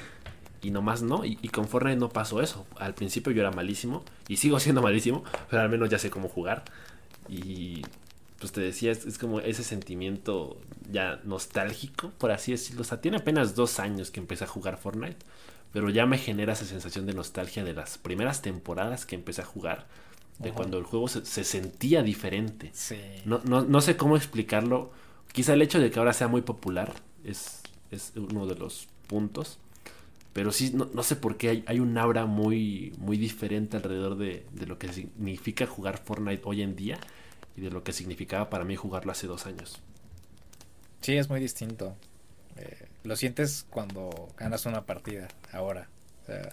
y nomás no. Y, y, con Fortnite no pasó eso. Al principio yo era malísimo y sigo siendo malísimo, pero al menos ya sé cómo jugar. Y pues te decía, es, como ese sentimiento ya nostálgico, por así decirlo. O sea, tiene apenas dos años que empecé a jugar Fortnite, pero ya me genera esa sensación de nostalgia de las primeras temporadas que empecé a jugar, de cuando el juego se, sentía diferente. No, no, sé cómo explicarlo. Quizá el hecho de que ahora sea muy popular es, es uno de los puntos. Pero sí, no, sé por qué hay, hay, un aura muy, muy diferente alrededor de, de, lo que significa jugar Fortnite hoy en día y de lo que significaba para mí jugarlo hace dos años. Sí, es muy distinto. Eh, lo sientes cuando ganas una partida, ahora.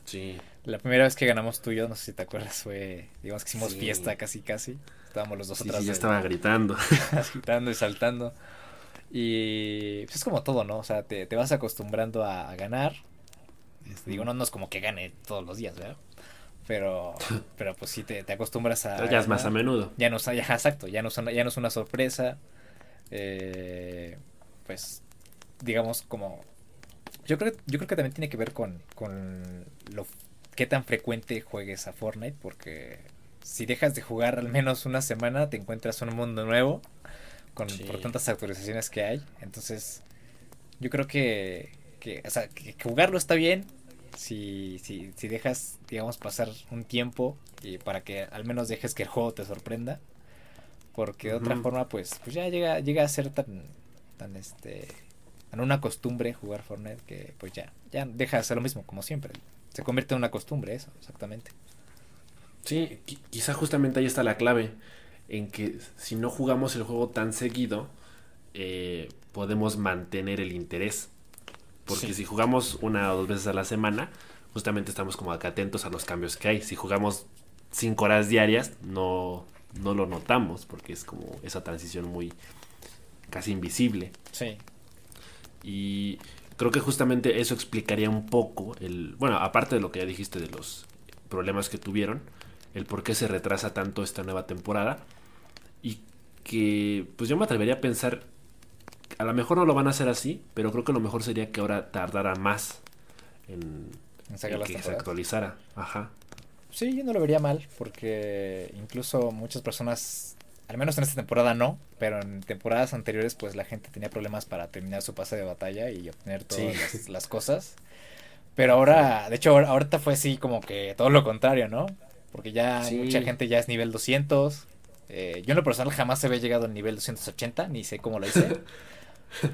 sí. La primera vez que ganamos tú y yo, no sé si te acuerdas, fue, digamos que hicimos fiesta casi casi. Estábamos los dos atrás. Sí, ya estaba gritando. gritando y saltando. Y pues, es como todo, ¿no? O sea, te, te vas acostumbrando a, ganar. Este, digo, no, no es como que gane todos los días, ¿verdad? Pero, pero pues sí te, acostumbras a. ya es más a menudo. Ya no, ya, exacto, ya no, ya no es una sorpresa. Eh, pues, digamos, como. Yo creo, yo creo que también tiene que ver con, con lo qué tan frecuente juegues a Fortnite, porque si dejas de jugar al menos una semana, te encuentras un mundo nuevo con por tantas actualizaciones que hay. Entonces, yo creo que, que, o sea, que jugarlo está bien, si, si, si dejas, digamos, pasar un tiempo y para que al menos dejes que el juego te sorprenda. Porque de otra forma, pues, pues ya llega, llega a ser tan, tan este, tan una costumbre jugar Fortnite que pues ya, ya deja de ser lo mismo, como siempre. Se convierte en una costumbre eso, exactamente. Sí, quizá justamente ahí está la clave, en que si no jugamos el juego tan seguido, eh, podemos mantener el interés. Porque si jugamos una o dos veces a la semana, justamente estamos como acá atentos a los cambios que hay. Si jugamos cinco horas diarias, no, no lo notamos porque es como esa transición muy casi invisible. Sí. Y creo que justamente eso explicaría un poco el, bueno, aparte de lo que ya dijiste de los problemas que tuvieron, el por qué se retrasa tanto esta nueva temporada y que pues yo me atrevería a pensar a lo mejor no lo van a hacer así, pero creo que lo mejor sería que ahora tardara más en, que se actualizara. Ajá. Sí, yo no lo vería mal, porque incluso muchas personas, al menos en esta temporada no, pero en temporadas anteriores pues la gente tenía problemas para terminar su pase de batalla y obtener todas las, cosas. Pero ahora, de hecho, ahorita fue así como que todo lo contrario, ¿no? Porque ya mucha gente ya es nivel 200. Eh, yo en lo personal jamás había llegado al nivel 280, ni sé cómo lo hice.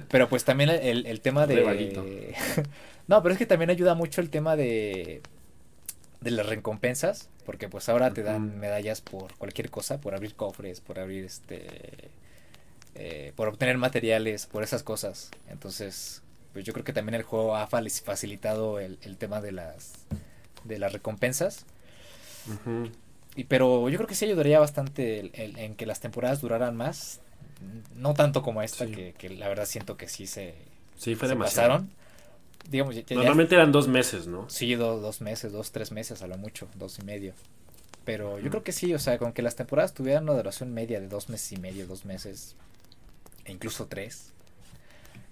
Pero pues también el, el tema de... no, pero es que también ayuda mucho el tema de de las recompensas, porque pues ahora te dan medallas por cualquier cosa, por abrir cofres, por abrir este, eh, por obtener materiales, por esas cosas. Entonces, pues yo creo que también el juego ha facilitado el, el tema de las, de las recompensas. y, pero yo creo que sí ayudaría bastante en que las temporadas duraran más, no tanto como esta, que, que, la verdad siento que sí se, sí, fue pasaron. Digamos, Normalmente eran dos meses, ¿no? Sí, dos meses, dos, tres meses a lo mucho, dos y medio. Pero yo creo que sí, o sea, con que las temporadas tuvieran una duración media de dos meses y medio, dos meses, e incluso tres.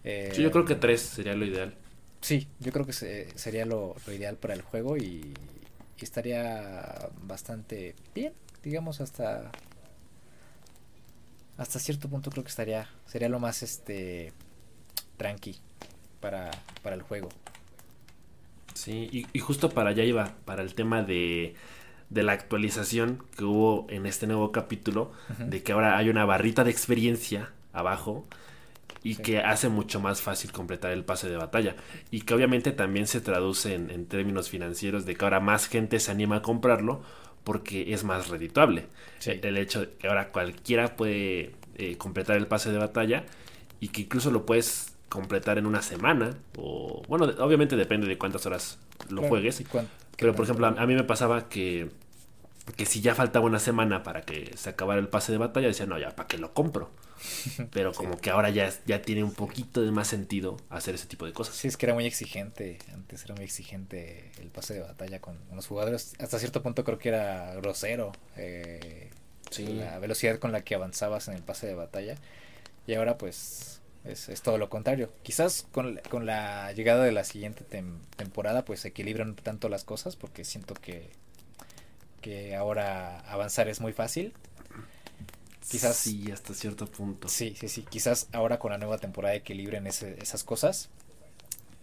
sí, yo creo que tres sería lo ideal. Sí, yo creo que sería lo, ideal para el juego y, y estaría bastante bien, digamos, hasta hasta cierto punto creo que estaría sería lo más este tranqui para, para el juego. Sí, y, justo para allá iba, para el tema de, de la actualización que hubo en este nuevo capítulo, de que ahora hay una barrita de experiencia abajo y que hace mucho más fácil completar el pase de batalla. Y que obviamente también se traduce en, términos financieros de que ahora más gente se anima a comprarlo porque es más redituable. El, hecho de que ahora cualquiera puede eh, completar el pase de batalla y que incluso lo puedes completar en una semana o bueno obviamente depende de cuántas horas lo juegues. pero por ejemplo a, mí me pasaba que que si ya faltaba una semana para que se acabara el pase de batalla decía no ya para qué lo compro pero como que ahora ya, ya tiene un poquito de más sentido hacer ese tipo de cosas. Sí, es que era muy exigente. Antes era muy exigente el pase de batalla con, los jugadores. Hasta cierto punto creo que era grosero. Eh, la velocidad con la que avanzabas en el pase de batalla. Y ahora pues es, todo lo contrario. Quizás con, con, la llegada de la siguiente temporada pues se equilibran tanto las cosas porque siento que, que ahora avanzar es muy fácil Quizás. Sí, hasta cierto punto. Sí, sí, sí. Quizás ahora con la nueva temporada equilibren ese, esas cosas.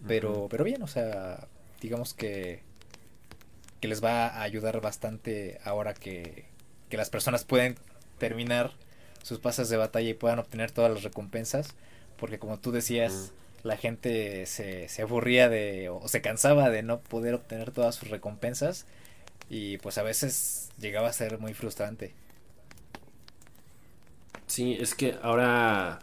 Pero, pero bien, o sea, digamos que, que les va a ayudar bastante ahora que, que las personas pueden terminar sus pases de batalla y puedan obtener todas las recompensas. Porque como tú decías, la gente se, se aburría de o se cansaba de no poder obtener todas sus recompensas. Y pues a veces llegaba a ser muy frustrante. Sí, es que ahora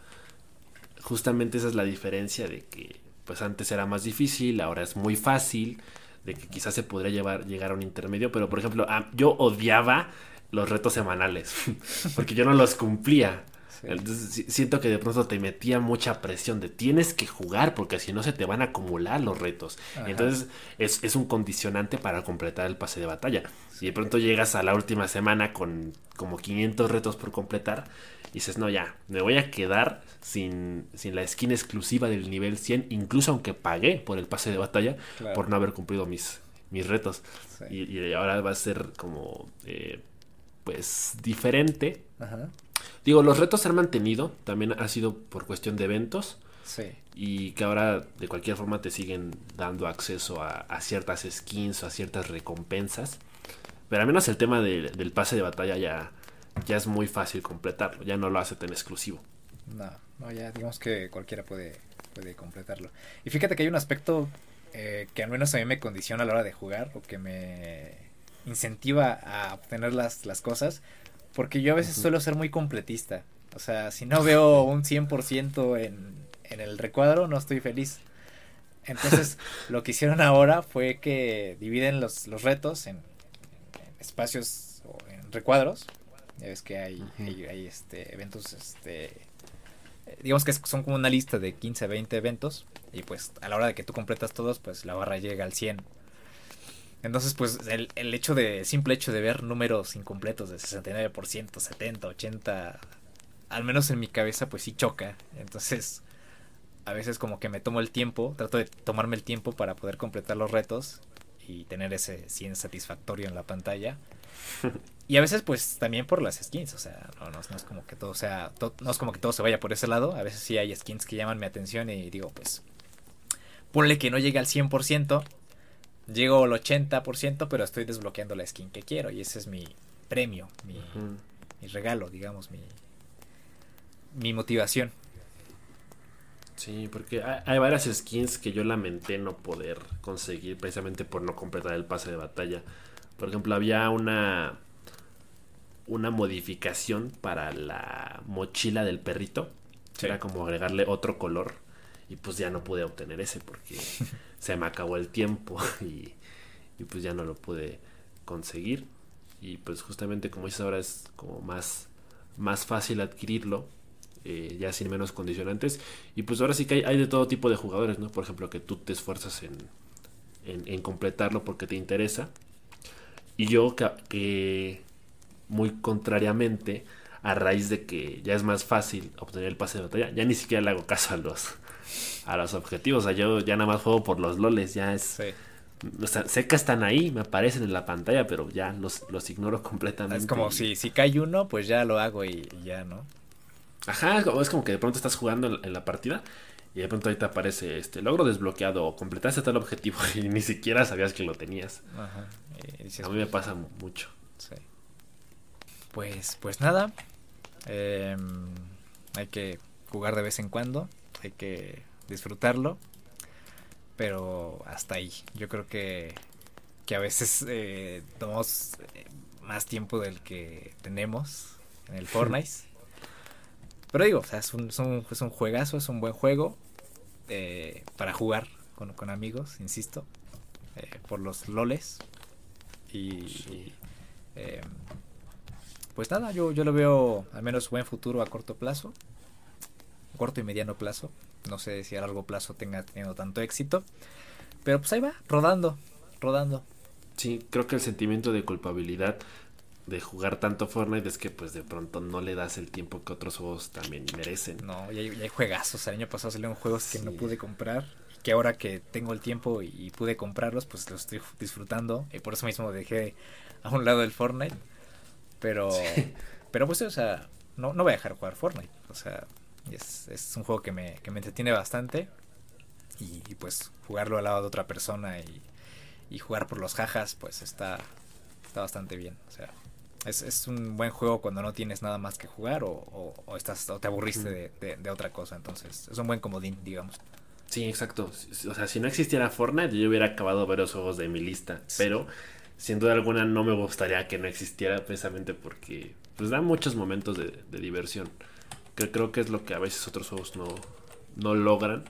justamente esa es la diferencia de que pues antes era más difícil, ahora es muy fácil, de que quizás se podría llevar, llegar a un intermedio, pero por ejemplo, yo odiaba los retos semanales, porque yo no los cumplía. Entonces siento que de pronto te metía mucha presión de tienes que jugar porque si no se te van a acumular los retos. Entonces es, es, un condicionante para completar el pase de batalla. Si de pronto llegas a la última semana con como 500 retos por completar, y dices, no, ya, me voy a quedar sin, sin la skin exclusiva del nivel 100, incluso aunque pagué por el pase de batalla, por no haber cumplido mis, mis retos. Y, ahora va a ser como, eh, pues, diferente. Digo, los retos se han mantenido, también ha sido por cuestión de eventos. Y que ahora de cualquier forma te siguen dando acceso a, ciertas skins o a ciertas recompensas. Pero al menos el tema del pase de batalla ya, ya es muy fácil completarlo, ya no lo hace tan exclusivo. No, no ya digamos que cualquiera puede, puede completarlo. Y fíjate que hay un aspecto eh, que al menos a mí me condiciona a la hora de jugar o que me incentiva a obtener las, las cosas, porque yo a veces suelo ser muy completista. O sea, si no veo un 100% en, en el recuadro, no estoy feliz. Entonces, lo que hicieron ahora fue que dividen los, los retos en, espacios o en recuadros ya ves que hay, hay, este, eventos, este, eh, digamos que son como una lista de 15 a 20 eventos y pues a la hora de que tú completas todos, pues la barra llega al 100. Entonces, pues el, el hecho de, simple hecho de ver números incompletos de 69%, 70, 80, al menos en mi cabeza, pues sí choca. Entonces, a veces como que me tomo el tiempo, trato de tomarme el tiempo para poder completar los retos y tener ese 100 satisfactorio en la pantalla. Y a veces, pues, también por las skins. O sea, no, no, es como que todo sea. no es como que todo se vaya por ese lado. A veces sí hay skins que llaman mi atención y digo, pues. Ponle que no llegue al 100%. Llego al 80%, pero estoy desbloqueando la skin que quiero. Y ese es mi premio, mi, mi regalo, digamos, mi, mi motivación. Sí, porque hay, varias skins que yo lamenté no poder conseguir precisamente por no completar el pase de batalla. Por ejemplo, había una una modificación para la mochila del perrito. Era como agregarle otro color. Y pues ya no pude obtener ese porque se me acabó el tiempo y, pues ya no lo pude conseguir. Y pues justamente como dices ahora es como más, más fácil adquirirlo. Eh, ya sin menos condicionantes. Y pues ahora sí que hay, de todo tipo de jugadores, ¿no? Por ejemplo, que tú te esfuerzas en, en, completarlo porque te interesa. Y yo que, muy contrariamente, a raíz de que ya es más fácil obtener el pase de batalla, ya ni siquiera le hago caso a los, a los objetivos. O sea, yo ya nada más juego por los loles, ya es... sé que están ahí, me aparecen en la pantalla, pero ya los, los ignoro completamente. Es como si, si cae uno, pues ya lo hago y, ya, ¿no? Ajá, es como que de pronto estás jugando en, la partida y de pronto ahí te aparece este logro desbloqueado o completaste tal objetivo y ni siquiera sabías que lo tenías. Ajá. a mí me pasa mucho. Sí. Pues, pues nada. Em, hay que jugar de vez en cuando. Hay que disfrutarlo. Pero hasta ahí. Yo creo que, que a veces eh, tomamos eh, más tiempo del que tenemos en el Fortnite. Pero digo, o sea, es, un, es, un, es un juegazo, es un buen juego eh, para jugar con, con, amigos, insisto, eh, por los loles. Y, sí. eh, pues nada, yo, yo lo veo al menos buen futuro a corto plazo, corto y mediano plazo. No sé si a largo plazo tenga tenido tanto éxito, pero pues ahí va, rodando, rodando. Sí, creo que el sentimiento de culpabilidad de jugar tanto Fortnite es que pues de pronto no le das el tiempo que otros juegos también merecen. No, ya hay, ya hay juegazos. El año pasado salieron juegos que no pude comprar. Que ahora que tengo el tiempo y, y, pude comprarlos, pues los estoy disfrutando. Y por eso mismo dejé a un lado el Fortnite. Pero, sí. pero pues, o sea, no, no voy a dejar jugar Fortnite. O sea, es, es un juego que me, que me entretiene bastante. Y, y, pues jugarlo al lado de otra persona y, y jugar por los jajas, pues está, está bastante bien. O sea, es, es, un buen juego cuando no tienes nada más que jugar o, o, o estás o te aburriste de, de, de, otra cosa. Entonces, es un buen comodín, digamos. Sí, exacto. O sea, si no existiera Fortnite, yo hubiera acabado varios juegos de mi lista. Sí. Pero, sin duda alguna, no me gustaría que no existiera precisamente porque pues da muchos momentos de, de diversión. Que creo que es lo que a veces otros juegos no, no logran.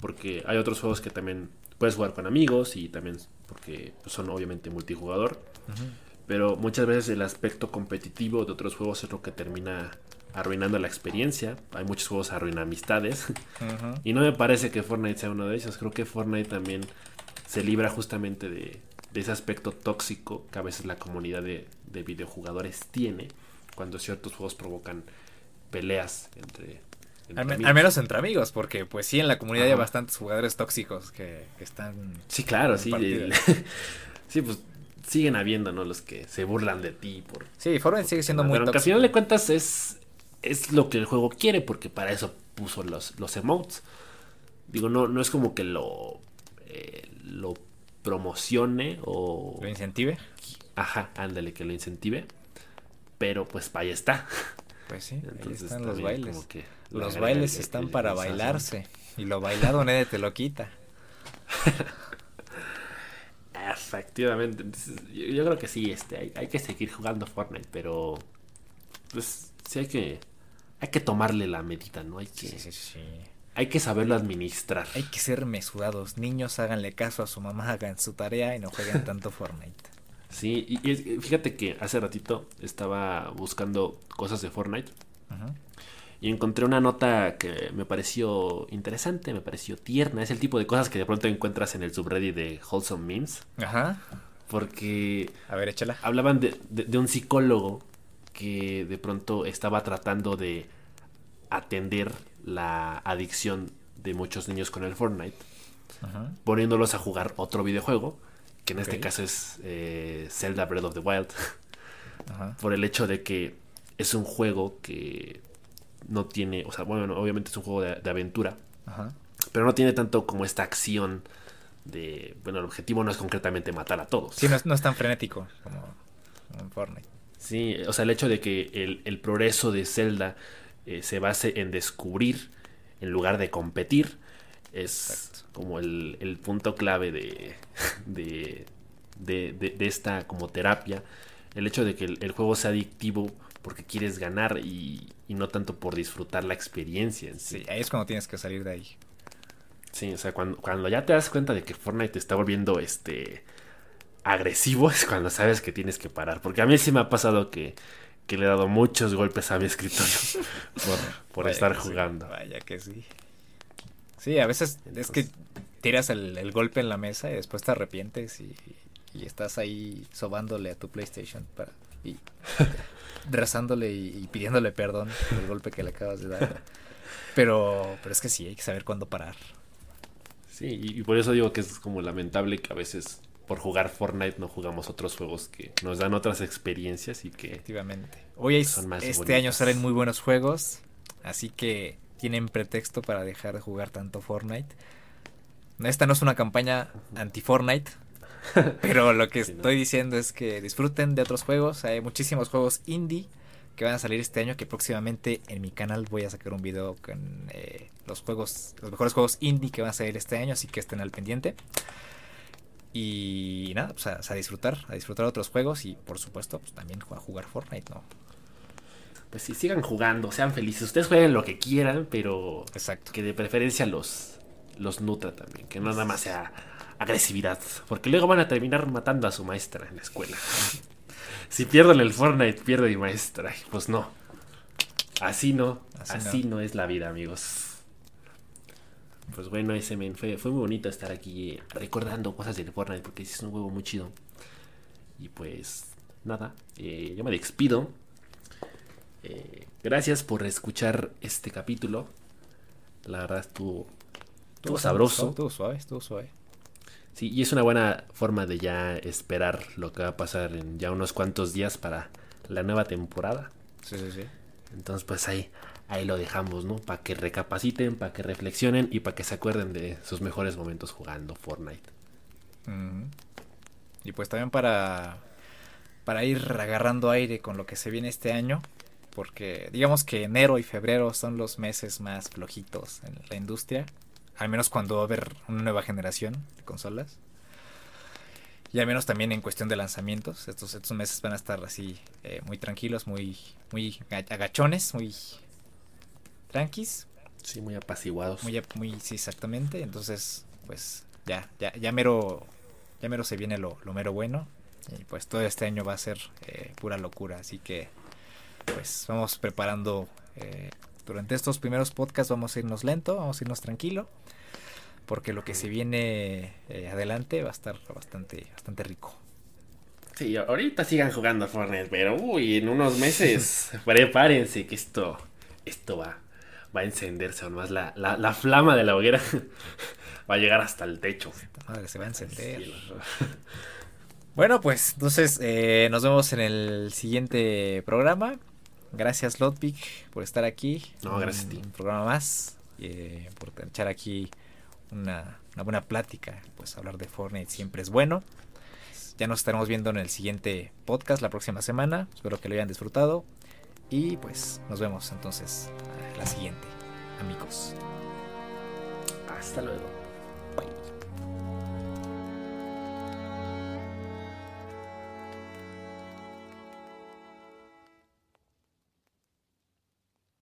Porque hay otros juegos que también puedes jugar con amigos y también porque son obviamente multijugador. Uh -huh pero muchas veces el aspecto competitivo de otros juegos es lo que termina arruinando la experiencia. Hay muchos juegos que arruinan amistades. Uh -huh. y no me parece que Fortnite sea uno de ellos. Creo que Fortnite también se libra justamente de, de ese aspecto tóxico que a veces la comunidad de, de, videojugadores tiene cuando ciertos juegos provocan peleas entre... entre al, al, menos entre amigos, porque pues sí, en la comunidad Ajá. hay bastantes jugadores tóxicos que, que están... Sí, claro, sí. sí, pues siguen habiendo, ¿no? Los que se burlan de ti por... Sí, Fortnite sigue siendo muy Pero tóxico. al final de cuentas es, es lo que el juego quiere, porque para eso puso los, los emotes. Digo, no, no es como que lo, eh, lo promocione o... ¿Lo incentive? Ajá, ándale, que lo incentive. Pero pues ahí está. Pues sí, Entonces, ahí están los bailes. los bailes están para bailarse. Y lo bailado nadie te lo quita. Efectivamente. Entonces, yo, yo, creo que sí, este, hay, hay, que seguir jugando Fortnite, pero pues sí hay que hay que tomarle la medida, ¿no? Hay que sí, sí, sí. hay que saberlo administrar. Hay que ser mesurados. Niños, háganle caso a su mamá, hagan su tarea y no jueguen tanto Fortnite. Sí, y, y, fíjate que hace ratito estaba buscando cosas de Fortnite. Uh -huh. Y encontré una nota que me pareció interesante, me pareció tierna. Es el tipo de cosas que de pronto encuentras en el subreddit de Wholesome Memes. Ajá. Porque. A ver, échala. Hablaban de, de, de un psicólogo que de pronto estaba tratando de atender la adicción de muchos niños con el Fortnite, Ajá. poniéndolos a jugar otro videojuego, que en okay. este caso es eh, Zelda Breath of the Wild, Ajá. por el hecho de que es un juego que no tiene, o sea, bueno, obviamente es un juego de, de aventura, Ajá. pero no tiene tanto como esta acción de, bueno, el objetivo no es concretamente matar a todos. Sí, no es, no es tan frenético como, en Fortnite. Sí, o sea, el hecho de que el, el progreso de Zelda eh, se base en descubrir en lugar de competir es Exacto. como el, el, punto clave de, de, de, de, esta como terapia. El hecho de que el, el juego sea adictivo porque quieres ganar y, y, no tanto por disfrutar la experiencia. En sí. sí, ahí es cuando tienes que salir de ahí. Sí, o sea, cuando, cuando ya te das cuenta de que Fortnite te está volviendo este agresivo, es cuando sabes que tienes que parar. Porque a mí sí me ha pasado que, que le he dado muchos golpes a mi escritorio por, por estar jugando. Sí, vaya que sí. Sí, a veces Entonces, es que tiras el, el, golpe en la mesa y después te arrepientes y, y estás ahí sobándole a tu PlayStation para, y rezándole y, y, pidiéndole perdón por el golpe que le acabas de dar. Pero, pero es que sí, hay que saber cuándo parar. Sí, y, y por eso digo que es como lamentable que a veces por jugar Fortnite no jugamos otros juegos que nos dan otras experiencias y que efectivamente hoy hay, son más este bonitas. año salen muy buenos juegos así que tienen pretexto para dejar de jugar tanto Fortnite esta no es una campaña anti Fortnite pero lo que sí, estoy ¿no? diciendo es que disfruten de otros juegos hay muchísimos juegos indie que van a salir este año, que próximamente en mi canal voy a sacar un video con eh, los juegos, los mejores juegos indie que van a salir este año, así que estén al pendiente. Y nada, pues a, a disfrutar, a disfrutar otros juegos y por supuesto pues también a jugar Fortnite, ¿no? Pues sí, sigan jugando, sean felices. Ustedes jueguen lo que quieran, pero Exacto. que de preferencia los, los nutra también, que no nada más sea agresividad, porque luego van a terminar matando a su maestra en la escuela. si pierden el Fortnite, pierde mi maestra. Pues no. Así no, Así así, no. no. es la vida, amigos. Pues bueno, ese men, fue, fue muy bonito estar aquí recordando cosas del Fortnite, porque es un juego muy chido. Y pues nada, eh, yo me despido. Eh, gracias por escuchar este capítulo. La verdad estuvo, estuvo sabroso. Estuvo suave, estuvo suave. Sí, y es una buena forma de ya esperar lo que va a pasar en ya unos cuantos días para la nueva temporada. Sí, sí, sí. Entonces, pues ahí, ahí lo dejamos, ¿no? Para que recapaciten, para que reflexionen y para que se acuerden de sus mejores momentos jugando Fortnite. Y pues también para, para ir agarrando aire con lo que se viene este año, porque digamos que enero y febrero son los meses más flojitos en la industria, al menos cuando va a haber una nueva generación de consolas. Y al menos también en cuestión de lanzamientos, estos, estos meses van a estar así eh, muy tranquilos, muy, muy aga- agachones, muy tranquis, Sí, muy apaciguados. muy, muy, sí, exactamente. Entonces, pues ya, ya, ya mero, ya mero se viene lo, lo mero bueno. Y pues todo este año va a ser eh, pura locura. Así que, pues vamos preparando. eh, durante estos primeros podcasts vamos a irnos lento, vamos a irnos tranquilo. Porque lo que se viene eh, adelante va a estar bastante, bastante rico. Sí, ahorita sigan jugando Fortnite, pero uy, en unos meses prepárense que esto, esto va, va a encenderse aún más. La, la, la flama de la hoguera va a llegar hasta el techo. Madre se va a encender. Bueno, pues entonces eh, nos vemos en el siguiente programa. Gracias, Lotpic, por estar aquí. No, gracias a ti. Un programa más. eh, por echar aquí una, una buena plática. Pues hablar de Fortnite siempre es bueno. Ya nos estaremos viendo en el siguiente podcast la próxima semana. Espero que lo hayan disfrutado. Y pues nos vemos entonces a la siguiente, amigos. Hasta luego. Bye.